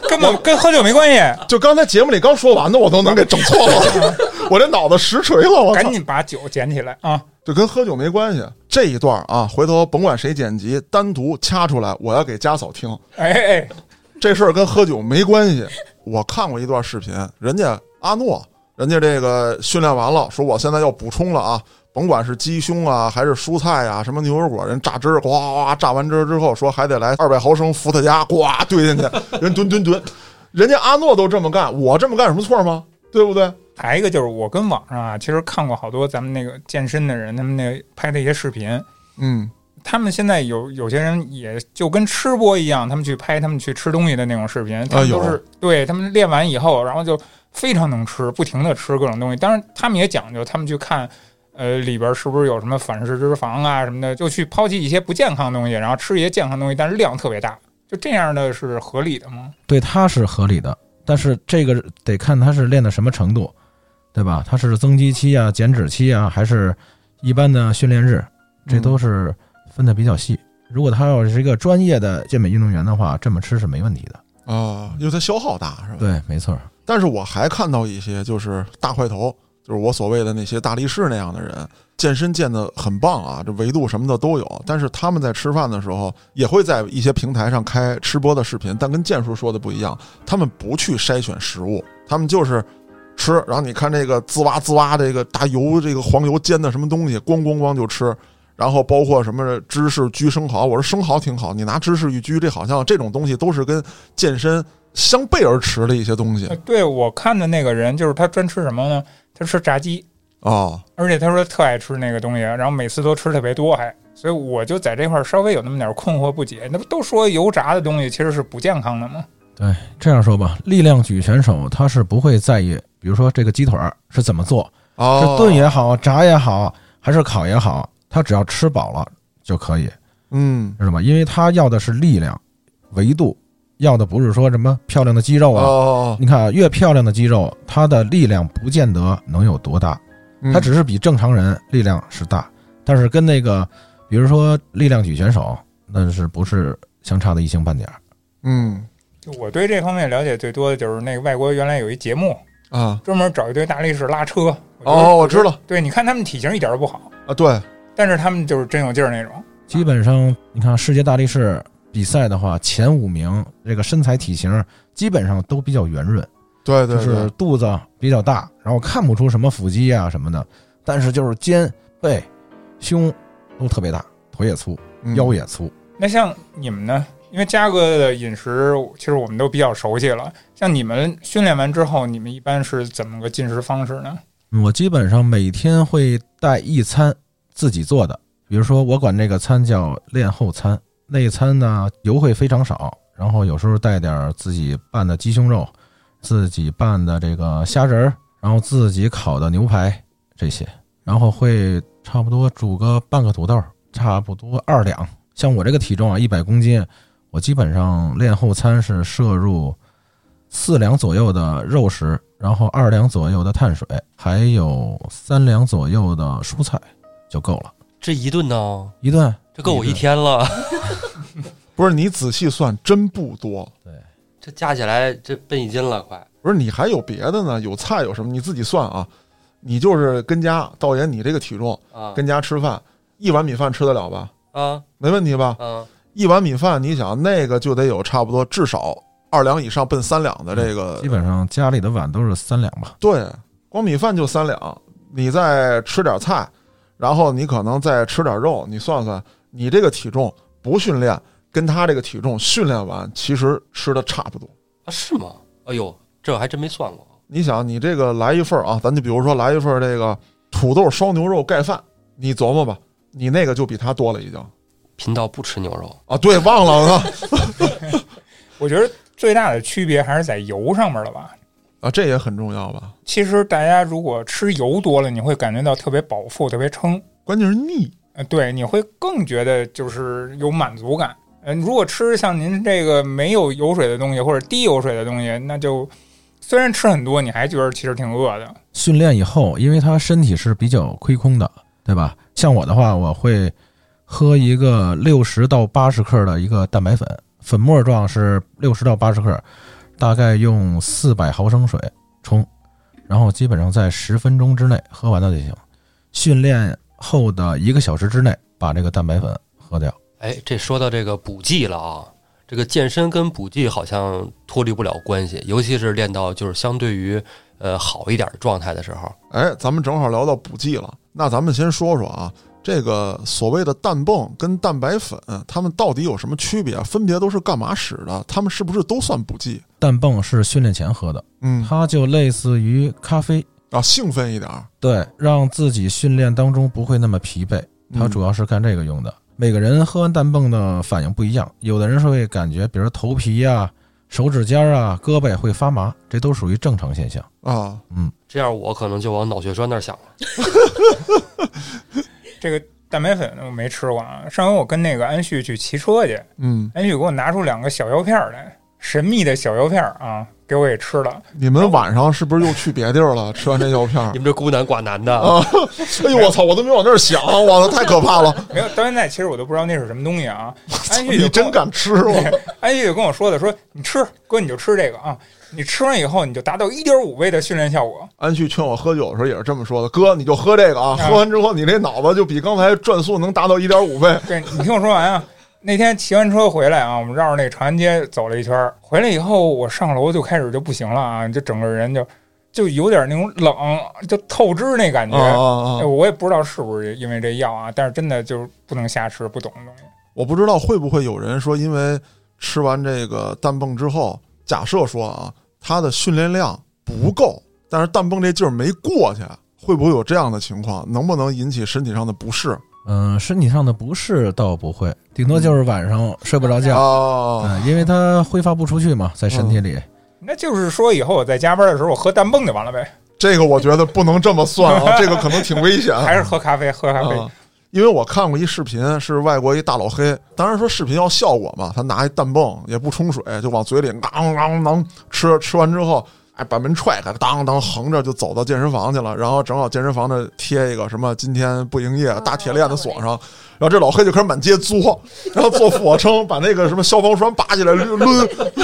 根本跟喝酒没关系。就刚才节目里刚说完的，我都能给整错了，我这脑子实锤了，我赶！紧把酒捡起来啊！就跟喝酒没关系。这一段啊，回头甭管谁剪辑，单独掐出来，我要给家嫂听。哎哎，这事儿跟喝酒没关系。我看过一段视频，人家阿诺，人家这个训练完了，说我现在要补充了啊，甭管是鸡胸啊，还是蔬菜啊，什么牛油果，人榨汁儿，呱呱呱榨完汁儿之后，说还得来二百毫升伏特加，呱兑进去，人吨吨吨，人家阿诺都这么干，我这么干有什么错吗？对不对？还一个就是我跟网上啊，其实看过好多咱们那个健身的人，他们那个拍的一些视频。嗯他们现在有有些人也就跟吃播一样，他们去拍他们去吃东西的那种视频，他都是、对他们练完以后，然后就非常能吃，不停的吃各种东西。当然，他们也讲究，他们去看呃里边是不是有什么反式脂肪啊什么的，就去抛弃一些不健康的东西，然后吃一些健康的东西，但是量特别大。就这样的是合理的吗？对它是合理的，但是这个得看他是练到什么程度，对吧？他是增肌期啊、减脂期啊，还是一般的训练日，这都是分的比较细。如果他要是一个专业的健美运动员的话，这么吃是没问题的。啊，因为它消耗大是吧？对，没错。但是我还看到一些就是大块头，就是我所谓的那些大力士那样的人，健身健得很棒啊，这维度什么的都有。但是他们在吃饭的时候，也会在一些平台上开吃播的视频，但跟健叔说的不一样，他们不去筛选食物，他们就是吃。然后你看这个滋哇滋哇这个大油这个黄油煎的什么东西，咣咣咣就吃。然后包括什么芝士焗生蚝，我说生蚝挺好，你拿芝士一焗，这好像这种东西都是跟健身相背而驰的一些东西呃对我看的那个人，就是他专吃什么呢？他吃炸鸡，啊。而且他说特爱吃那个东西，然后每次都吃特别多，还，所以我就在这块儿稍微有那么点困惑不解。那不都说油炸的东西其实是不健康的吗？对，这样说吧，力量举选手他是不会在意，比如说这个鸡腿儿是怎么做，哦是炖也好，炸也好，还是烤也好，他只要吃饱了就可以，嗯知道吗？因为他要的是力量、维度，要的不是说什么漂亮的肌肉啊。哦，你看啊，越漂亮的肌肉，它的力量不见得能有多大，嗯它只是比正常人力量是大，但是跟那个，比如说力量举选手，那是不是相差的一星半点儿？嗯就我对这方面了解最多的就是那个外国原来有一节目啊专门找一堆大力士拉车。哦，我知道对，你看他们体型一点都不好，啊，对，但是他们就是真有劲儿那种。基本上你看世界大力士比赛的话，前五名这个身材体型基本上都比较圆润，就是对对对，肚子比较大，然后看不出什么腹肌啊什么的，但是就是肩、背、胸都特别大，腿也粗，嗯腰也粗。那像你们呢？因为嘉哥的饮食，其实我们都比较熟悉了。像你们训练完之后，你们一般是怎么个进食方式呢？我基本上每天会带一餐自己做的，比如说我管这个餐叫练后餐，那一餐呢油会非常少，然后有时候带点自己拌的鸡胸肉，自己拌的这个虾仁儿，然后自己烤的牛排这些，然后会差不多煮个半个土豆，差不多二两。像我这个体重啊，一百公斤，我基本上练后餐是摄入四两左右的肉食，然后二两左右的碳水，还有三两左右的蔬菜就够了。这一顿呢，一顿这够我一天了。不是你仔细算，真不多。对这加起来这奔一斤了，快。不是你还有别的呢？有菜有什么？你自己算啊。你就是跟家道爷，你这个体重啊跟家吃饭，一碗米饭吃得了吧？啊没问题吧？啊！一碗米饭，你想那个就得有差不多至少二两以上，奔三两的这个基本上家里的碗都是三两吧。对，光米饭就三两，你再吃点菜，然后你可能再吃点肉，你算算，你这个体重不训练，跟他这个体重训练完，其实吃的差不多。啊，是吗？哎呦，这还真没算过。你想，你这个来一份儿啊，咱就比如说来一份儿这个土豆烧牛肉盖饭，你琢磨吧，你那个就比他多了已经频道不吃牛肉，啊。对，忘了啊 我觉得最大的区别还是在油上面了吧。啊，这也很重要吧？其实大家如果吃油多了，你会感觉到特别饱腹、特别撑。关键是腻。对，你会更觉得就是有满足感。嗯、如果吃像您这个没有油水的东西或者低油水的东西，那就虽然吃很多，你还觉得其实挺饿的。训练以后，因为他身体是比较亏空的，对吧？像我的话，我会喝一个六十到八十克的一个蛋白粉，粉末状是六十到八十克，大概用四百毫升水冲，然后基本上在十分钟之内喝完了就行。训练后的一个小时之内把这个蛋白粉喝掉。哎，这说到这个补剂了啊，这个健身跟补剂好像脱离不了关系，尤其是练到就是相对于呃好一点的状态的时候。哎，咱们正好聊到补剂了，那咱们先说说啊，这个所谓的氮泵跟蛋白粉，它们到底有什么区别？分别都是干嘛使的？它们是不是都算补剂？氮泵是训练前喝的，嗯，它就类似于咖啡，啊，兴奋一点儿。对，让自己训练当中不会那么疲惫。它嗯主要是干这个用的。每个人喝完氮泵的反应不一样，有的人是会感觉，比如头皮啊、手指尖啊、胳膊会发麻，这都属于正常现象。啊，嗯这样我可能就往脑血栓那儿想了。这个蛋白粉我没吃过啊。上回我跟那个安旭去骑车去，嗯，安旭给我拿出两个小药片儿来，神秘的小药片儿啊，给我也吃了。你们晚上是不是又去别地儿了？吃完这药片儿你，们这孤男寡男的，啊，哎呦我操，我都没往那儿想，哇，那太可怕了！没有，到现在其实我都不知道那是什么东西啊。安旭你真敢吃吗？安旭就跟我说的，说你吃哥你就吃这个啊，你吃完以后你就达到一点五倍的训练效果。安旭劝我喝酒的时候也是这么说的，哥你就喝这个啊，啊喝完之后你这脑子就比刚才转速能达到一点五倍。对你听我说完啊。那天骑完车回来啊，我们绕着那长安街走了一圈儿，回来以后我上楼就开始就不行了啊，就整个人就就有点那种冷，就透支那感觉。我也不知道是不是因为这药啊，但是真的就是不能瞎吃不懂的东西。我不知道会不会有人说，因为吃完这个氮泵之后，假设说啊，他的训练量不够，但是氮泵这劲儿没过去，会不会有这样的情况？能不能引起身体上的不适嗯，身体上的不适倒不会，顶多就是晚上睡不着觉，啊？嗯，因为它挥发不出去嘛，在身体里。那就是说以后我在加班的时候我喝氮泵就完了呗，这个我觉得不能这么算啊，这个可能挺危险。还是喝咖啡喝咖啡。啊，因为我看过一视频，是外国一大老黑，当然说视频要效果嘛，他拿一氮泵也不冲水，就往嘴里啷啷啷吃，吃完之后，哎，把门踹开，当当横着就走到健身房去了，然后正好健身房那贴一个什么今天不营业，大铁链子锁上，然后这老黑就开始满街作，然后做俯卧撑，把那个什么消防栓拔起来抡抡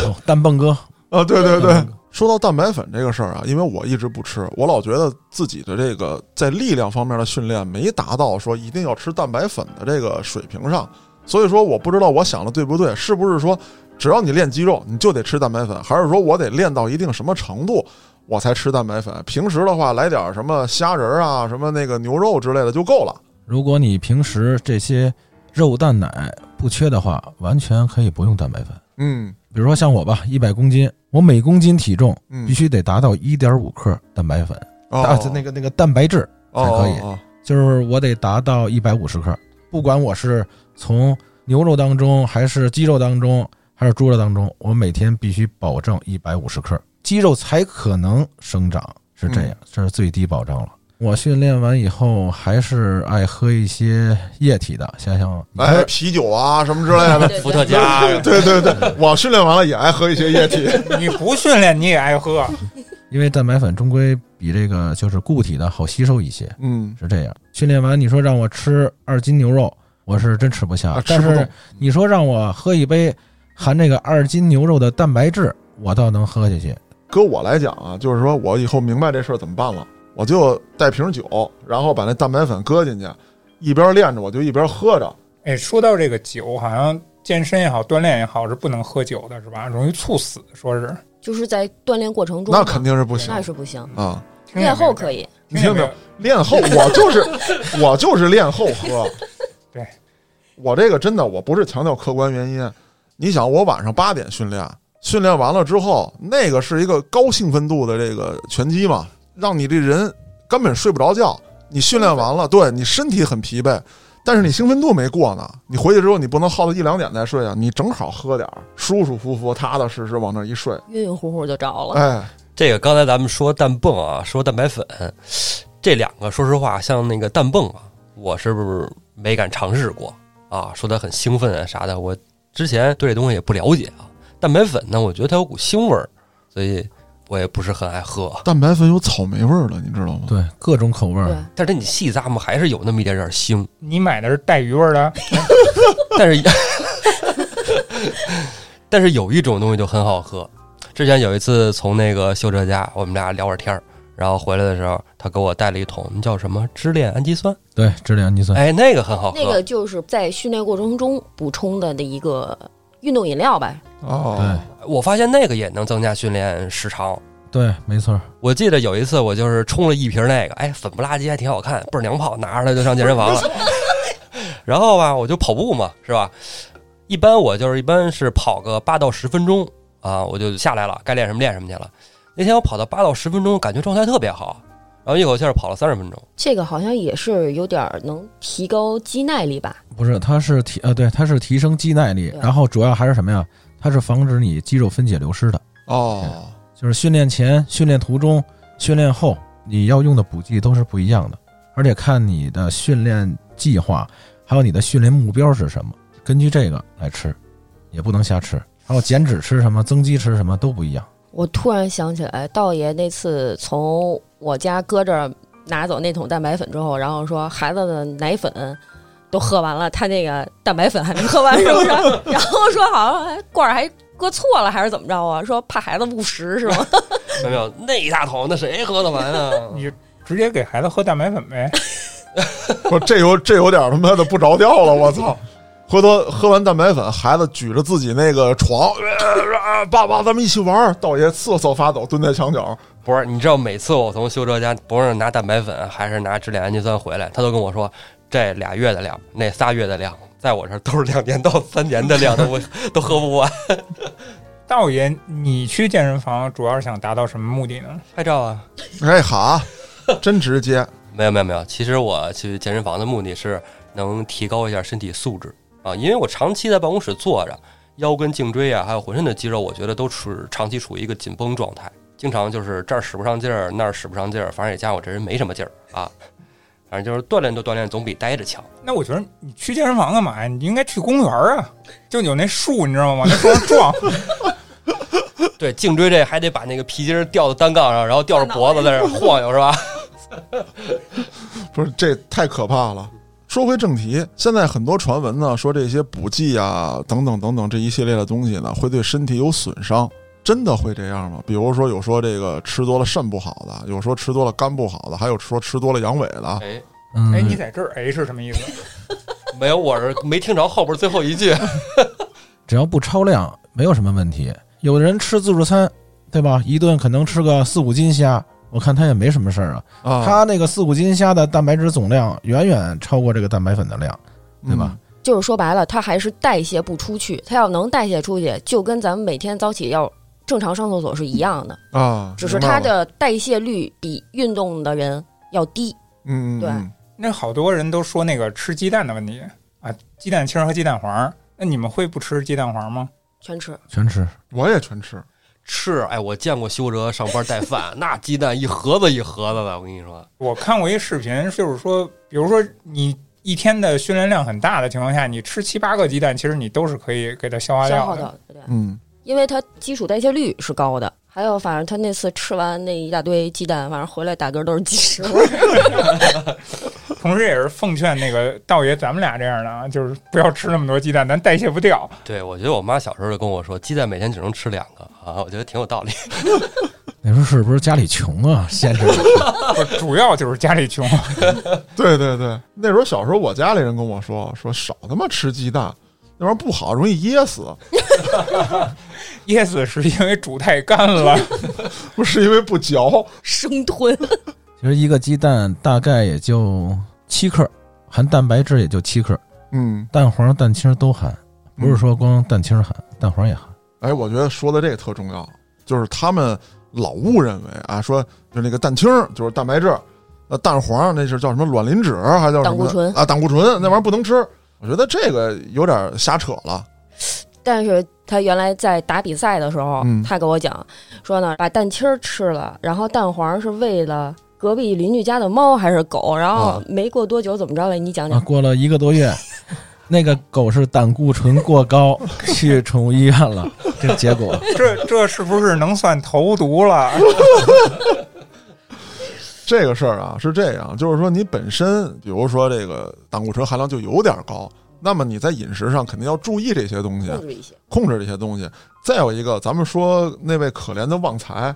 哦，氮泵哥，啊，对对对，说到蛋白粉这个事儿啊，因为我一直不吃，我老觉得自己的这个在力量方面的训练没达到说一定要吃蛋白粉的这个水平上，所以说我不知道我想的对不对，是不是说只要你练肌肉你就得吃蛋白粉，还是说我得练到一定什么程度我才吃蛋白粉？平时的话来点什么虾仁儿啊、什么那个牛肉之类的就够了。如果你平时这些肉蛋奶不缺的话，完全可以不用蛋白粉。嗯比如说像我吧，一百公斤，我每公斤体重嗯，必须得达到一点五克蛋白粉，哦啊，就那个那个蛋白质，哦才可以哦就是我得达到一百五十克。不管我是从牛肉当中，还是鸡肉当中，还是猪肉当中，我每天必须保证一百五十克，肌肉才可能生长，是这样，这是最低保障了。我训练完以后，还是爱喝一些液体的，想想你哎啤酒啊什么之类的。伏特加，对对对，我训练完了也爱喝一些液体。你不训练你也爱喝，因为蛋白粉终归比这个就是固体的好吸收一些，嗯，是这样。训练完你说让我吃二斤牛肉，我是真吃不下。但是。你说让我喝一杯含这个二斤牛肉的蛋白质，我倒能喝下去。搁我来讲啊，就是说我以后明白这事儿怎么办了，我就带瓶酒，然后把那蛋白粉搁进去，一边练着我就一边喝着。哎，说到这个酒，好像健身也好，锻炼也好，是不能喝酒的，是吧？容易猝死，说是。就是在锻炼过程中，那肯定是不行那是不行。啊！练后可以，你听没有没有？？练后我就是我就是练后喝。对，我这个真的我不是强调客观原因。你想，我晚上八点训练，训练完了之后，那个是一个高兴奋度的这个拳击嘛，让你这人根本睡不着觉。你训练完了，对你身体很疲惫，但是你兴奋度没过呢。你回去之后，你不能耗到一两点再睡啊，你正好喝点儿，舒舒服服、踏踏实实往那儿一睡。晕晕乎乎就着了。哎，这个刚才咱们说氮泵啊，说蛋白粉，这两个说实话，像那个氮泵啊，我是不是没敢尝试过啊？说它很兴奋啊啥的，我之前对这东西也不了解啊。蛋白粉呢，我觉得它有股腥味儿，所以我也不是很爱喝。蛋白粉有草莓味儿的，你知道吗？对，各种口味儿。，但是你细咂摸还是有那么一点点腥。你买的是带鱼味儿的，但是，但是有一种东西就很好喝。之前有一次从那个秀哲家，我们俩聊会儿天儿，然后回来的时候，他给我带了一桶那叫什么支链氨基酸，对，支链氨基酸。哎，那个很好喝。那个就是在训练过程中补充的的一个运动饮料吧。哦，对我发现那个也能增加训练时长。对，没错。我记得有一次我就是冲了一瓶那个，哎，粉不拉几还挺好看，倍儿娘炮，拿着它就上健身房了。然后吧，我就跑步嘛，是吧？一般我就是一般是跑个八到十分钟啊，我就下来了，该练什么练什么去了。那天我跑到八到十分钟，感觉状态特别好，然后一口气儿跑了三十分钟。这个好像也是有点儿能提高肌耐力吧？不是，它是提呃，对，它是提升肌耐力，然后主要还是什么呀？它是防止你肌肉分解流失的。哦，就是训练前、训练途中、训练后，你要用的补剂都是不一样的，而且看你的训练计划，还有你的训练目标是什么，根据这个来吃，也不能瞎吃。还有减脂吃什么，增肌吃什么都不一样。我突然想起来，道爷那次从我家搁这儿拿走那桶蛋白粉之后，然后说孩子的奶粉都喝完了，他那个蛋白粉还没喝完，是不是？然后说好像还罐儿还搁错了，还是怎么着啊？说怕孩子误食是吗？没有，那一大桶那谁喝得完啊？你直接给孩子喝蛋白粉呗。我，这有这有点他妈的不着调了，我操！回头喝完蛋白粉，孩子举着自己那个床，爸爸，咱们一起玩儿。道爷瑟瑟发抖，蹲在墙角。不是，你知道每次我从修哲家，不是拿蛋白粉还是拿支链氨基酸回来，他都跟我说这俩月的量，那仨月的量，在我这儿都是两年到三年的量，都不都喝不完。道爷，你去健身房主要是想达到什么目的呢？拍照啊？哎好，真直接。没有没有没有，其实我去健身房的目的是能提高一下身体素质啊，因为我长期在办公室坐着，腰跟颈椎啊，还有浑身的肌肉，我觉得都处长期处于一个紧绷状态，经常就是这儿使不上劲儿，那儿使不上劲儿，反正也加上我这人没什么劲儿啊，反正就是锻炼多锻炼总比待着强。那我觉得你去健身房干嘛呀？你应该去公园啊，就有那树，你知道吗？那树上撞。对，颈椎这还得把那个皮筋儿吊到单杠上，然后吊着脖子在这儿晃悠，是吧？不是，这太可怕了。说回正题，现在很多传闻呢，说这些补剂啊，等等等等这一系列的东西呢，会对身体有损伤。真的会这样吗？比如说有说这个吃多了肾不好的，有说吃多了肝不好的，还有说吃多了阳痿的。哎，嗯，哎，你在这儿哎是什么意思？没有，我是没听着后边最后一句。只要不超量，没有什么问题。有的人吃自助餐，对吧？一顿可能吃个四五斤虾，我看他也没什么事儿啊。啊，他那个四五斤虾的蛋白质总量远远超过这个蛋白粉的量，对吧？就是说白了，它还是代谢不出去。它要能代谢出去，就跟咱们每天早起要正常上厕所是一样的，嗯啊，只是明白了它的代谢率比运动的人要低。嗯，嗯对嗯那好多人都说那个吃鸡蛋的问题啊，鸡蛋清儿和鸡蛋黄儿。那你们会不吃鸡蛋黄吗？全吃，全吃。我也全吃。吃，哎，我见过修哲上班带饭，那鸡蛋一盒子一盒子的，我跟你说，我看过一视频，就是说，比如说你一天的训练量很大的情况下，你吃七八个鸡蛋，其实你都是可以给它消化掉的。消耗掉，对，嗯，因为它基础代谢率是高的。还有，反正他那次吃完那一大堆鸡蛋，反正回来打嗝都是鸡屎味儿。同时，也是奉劝那个道爷咱们俩这样的啊，就是不要吃那么多鸡蛋，咱代谢不掉。对我觉得我妈小时候就跟我说，鸡蛋每天只能吃两个啊，我觉得挺有道理。那时候是不是家里穷啊？限制你不是主要就是家里穷。对对对，那时候小时候我家里人跟我说说少他妈吃鸡蛋，那玩意儿不好，容易噎死。噎死是因为煮太干了。不是因为不嚼。生吞，其实一个鸡蛋大概也就七克，含蛋白质也就七克，嗯，蛋黄、蛋清都含，不是说光蛋清含，蛋黄也含。哎，我觉得说的这个特重要，就是他们老误认为啊，说就那个蛋清儿就是蛋白质，呃，蛋黄那是叫什么卵磷脂还叫什么胆固醇啊？胆固醇那玩意儿不能吃。我觉得这个有点瞎扯了。但是他原来在打比赛的时候，嗯他跟我讲说呢，把蛋清儿吃了，然后蛋黄是为了隔壁邻居家的猫还是狗，然后啊没过多久怎么着了？你讲啊，讲。过了一个多月，那个狗是胆固醇过高，去宠物医院了。这结果，这这是不是能算投毒了？这个事儿啊是这样，就是说你本身，比如说这个胆固醇含量就有点高，那么你在饮食上肯定要注意这些东西，控制一些，控制这些东西。再有一个，咱们说那位可怜的旺财，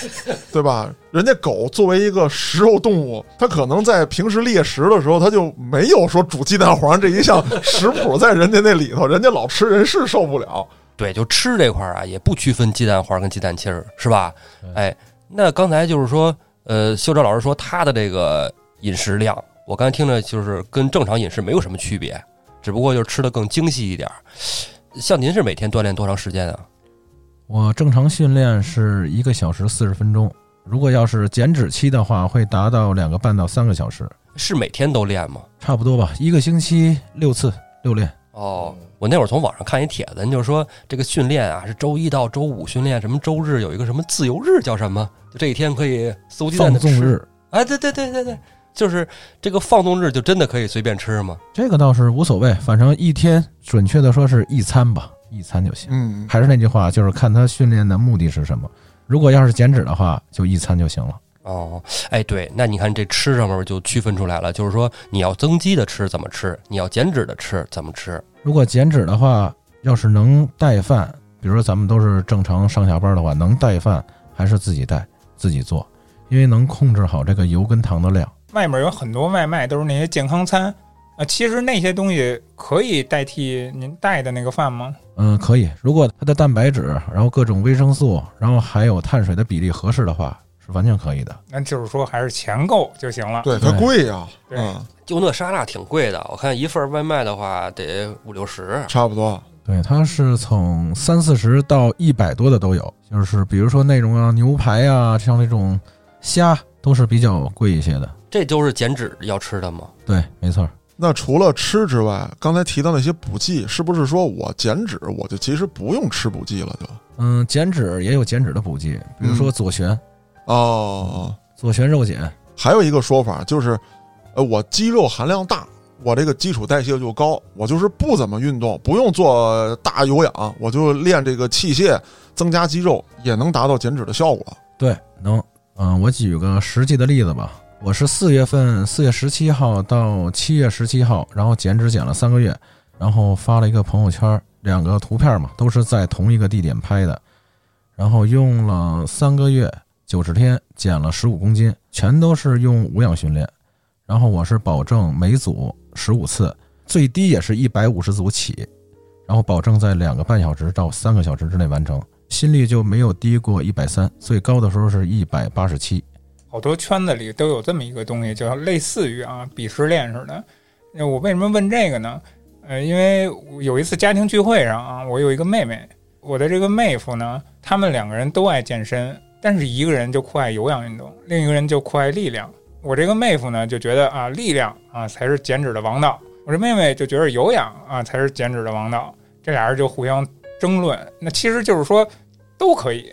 对吧？人家狗作为一个食肉动物，它可能在平时猎食的时候，它就没有说煮鸡蛋黄这一项食谱在人家那里头，人家老吃人是受不了。对，就吃这块儿啊，也不区分鸡蛋黄跟鸡蛋清儿，是吧对？哎，那刚才就是说，呃，修哲老师说他的这个饮食量，我刚才听着就是跟正常饮食没有什么区别，只不过就是吃的更精细一点儿。像您是每天锻炼多长时间啊？我正常训练是一个小时四十分钟，如果要是减脂期的话，会达到两个半到三个小时，是每天都练吗？差不多吧。一个星期六次六练。哦，我那会儿从网上看一帖子，就是说这个训练啊是周一到周五训练，什么周日有一个什么自由日叫什么？就这一天可以肆无忌惮放的吃。纵日，哎，对对对对对，就是这个放纵日就真的可以随便吃吗？这个倒是无所谓，反正一天准确的说是一餐吧，一餐就行。嗯，还是那句话，就是看他训练的目的是什么。如果要是减脂的话，就一餐就行了。哦，哎，对，那你看这吃上面就区分出来了，就是说你要增肌的吃怎么吃，你要减脂的吃怎么吃。如果减脂的话，要是能带饭，比如说咱们都是正常上下班的话，能带饭还是自己带自己做，因为能控制好这个油跟糖的量。外面有很多外卖都是那些健康餐啊，其实那些东西可以代替您带的那个饭吗？嗯，可以。如果它的蛋白质，然后各种维生素，然后还有碳水的比例合适的话，是完全可以的。那就是说还是钱够就行了。对，它贵呀，啊嗯，就那沙拉挺贵的，我看一份外卖的话得五六十。差不多。对，它是从三四十到一百多的都有，就是比如说那种啊牛排啊，像那种虾都是比较贵一些的。这都是减脂要吃的吗？对，没错。那除了吃之外，刚才提到那些补剂，是不是说我减脂，我就其实不用吃补剂了就？嗯，减脂也有减脂的补剂，比如说左旋、哦，左旋肉碱。还有一个说法就是，呃，我肌肉含量大，我这个基础代谢就高，我就是不怎么运动，不用做大有氧，我就练这个器械，增加肌肉，也能达到减脂的效果。对，能。嗯，我举个实际的例子吧。我是四月份，四月十七号到七月十七号，然后减脂减了三个月，然后发了一个朋友圈，两个图片嘛，都是在同一个地点拍的。然后用了三个月九十天，减了十五公斤，全都是用无氧训练。然后我是保证每组十五次，最低也是一百五十组起，然后保证在两个半小时到三个小时之内完成，心率就没有低过一百三，最高的时候是一百八十七。好多圈子里都有这么一个东西，叫类似于啊鄙视链似的。那我为什么问这个呢？呃，因为有一次家庭聚会上啊，我有一个妹妹，我的这个妹夫呢，他们两个人都爱健身，但是一个人就酷爱有氧运动，另一个人就酷爱力量。我这个妹夫呢，就觉得啊，力量啊才是减脂的王道；我这妹妹就觉得有氧啊才是减脂的王道。这俩人就互相争论，那其实就是说都可以，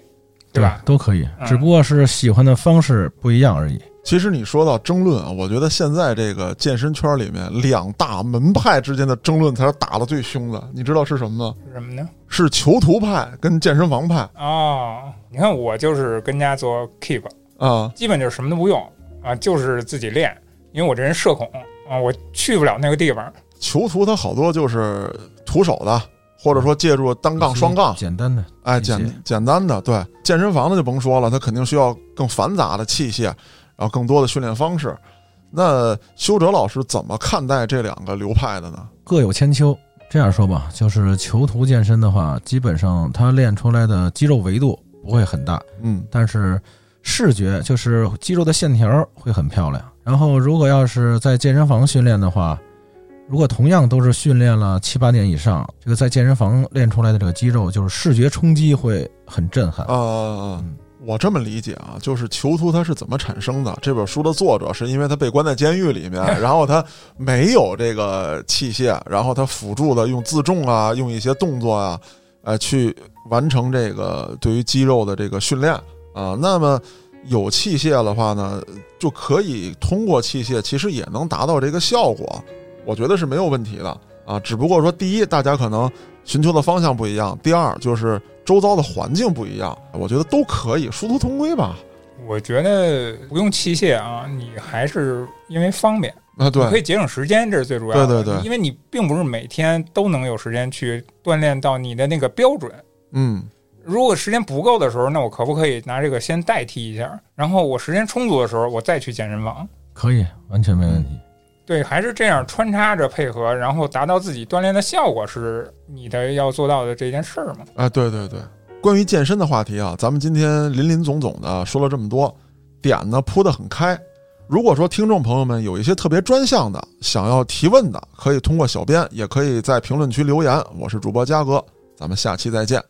对吧？都可以，只不过是喜欢的方式不一样而已。其实你说到争论啊，我觉得现在这个健身圈里面两大门派之间的争论才是打得最凶的。你知道是什么吗？是什么呢？是囚徒派跟健身房派哦，你看我就是跟家做 keep，啊。基本就是什么都不用啊，就是自己练，因为我这人社恐啊，我去不了那个地方。囚徒他好多就是徒手的，或者说借助单杠、双杠，简单的，哎，简简单的。对，健身房的就甭说了，它肯定需要更繁杂的器械，然后更多的训练方式。那修哲老师怎么看待这两个流派的呢？各有千秋。这样说吧，就是囚徒健身的话，基本上他练出来的肌肉维度不会很大，嗯但是视觉就是肌肉的线条会很漂亮。然后，如果要是在健身房训练的话，如果同样都是训练了七八年以上，这个在健身房练出来的这个肌肉，就是视觉冲击会很震撼。啊，嗯我这么理解啊，就是囚徒他是怎么产生的？这本书的作者是因为他被关在监狱里面，然后他没有这个器械，然后他辅助的用自重啊，用一些动作啊，呃，去完成这个对于肌肉的这个训练啊。那么有器械的话呢，就可以通过器械，其实也能达到这个效果，我觉得是没有问题的啊。只不过说，第一，大家可能寻求的方向不一样；第二，就是周遭的环境不一样。我觉得都可以，殊途同归吧。我觉得不用器械啊，你还是因为方便，啊，你可，以节省时间，这是最主要的。对对对因为你并不是每天都能有时间去锻炼到你的那个标准。嗯，如果时间不够的时候，那我可不可以拿这个先代替一下？然后我时间充足的时候，我再去健身房。可以，完全没问题。对，还是这样穿插着配合，然后达到自己锻炼的效果，是你的要做到的这件事儿嘛？啊，对对对。关于健身的话题啊，咱们今天林林总总的说了这么多，点呢铺得很开。如果说听众朋友们有一些特别专项的想要提问的，可以通过小编，也可以在评论区留言。我是主播嘉哥，咱们下期再见。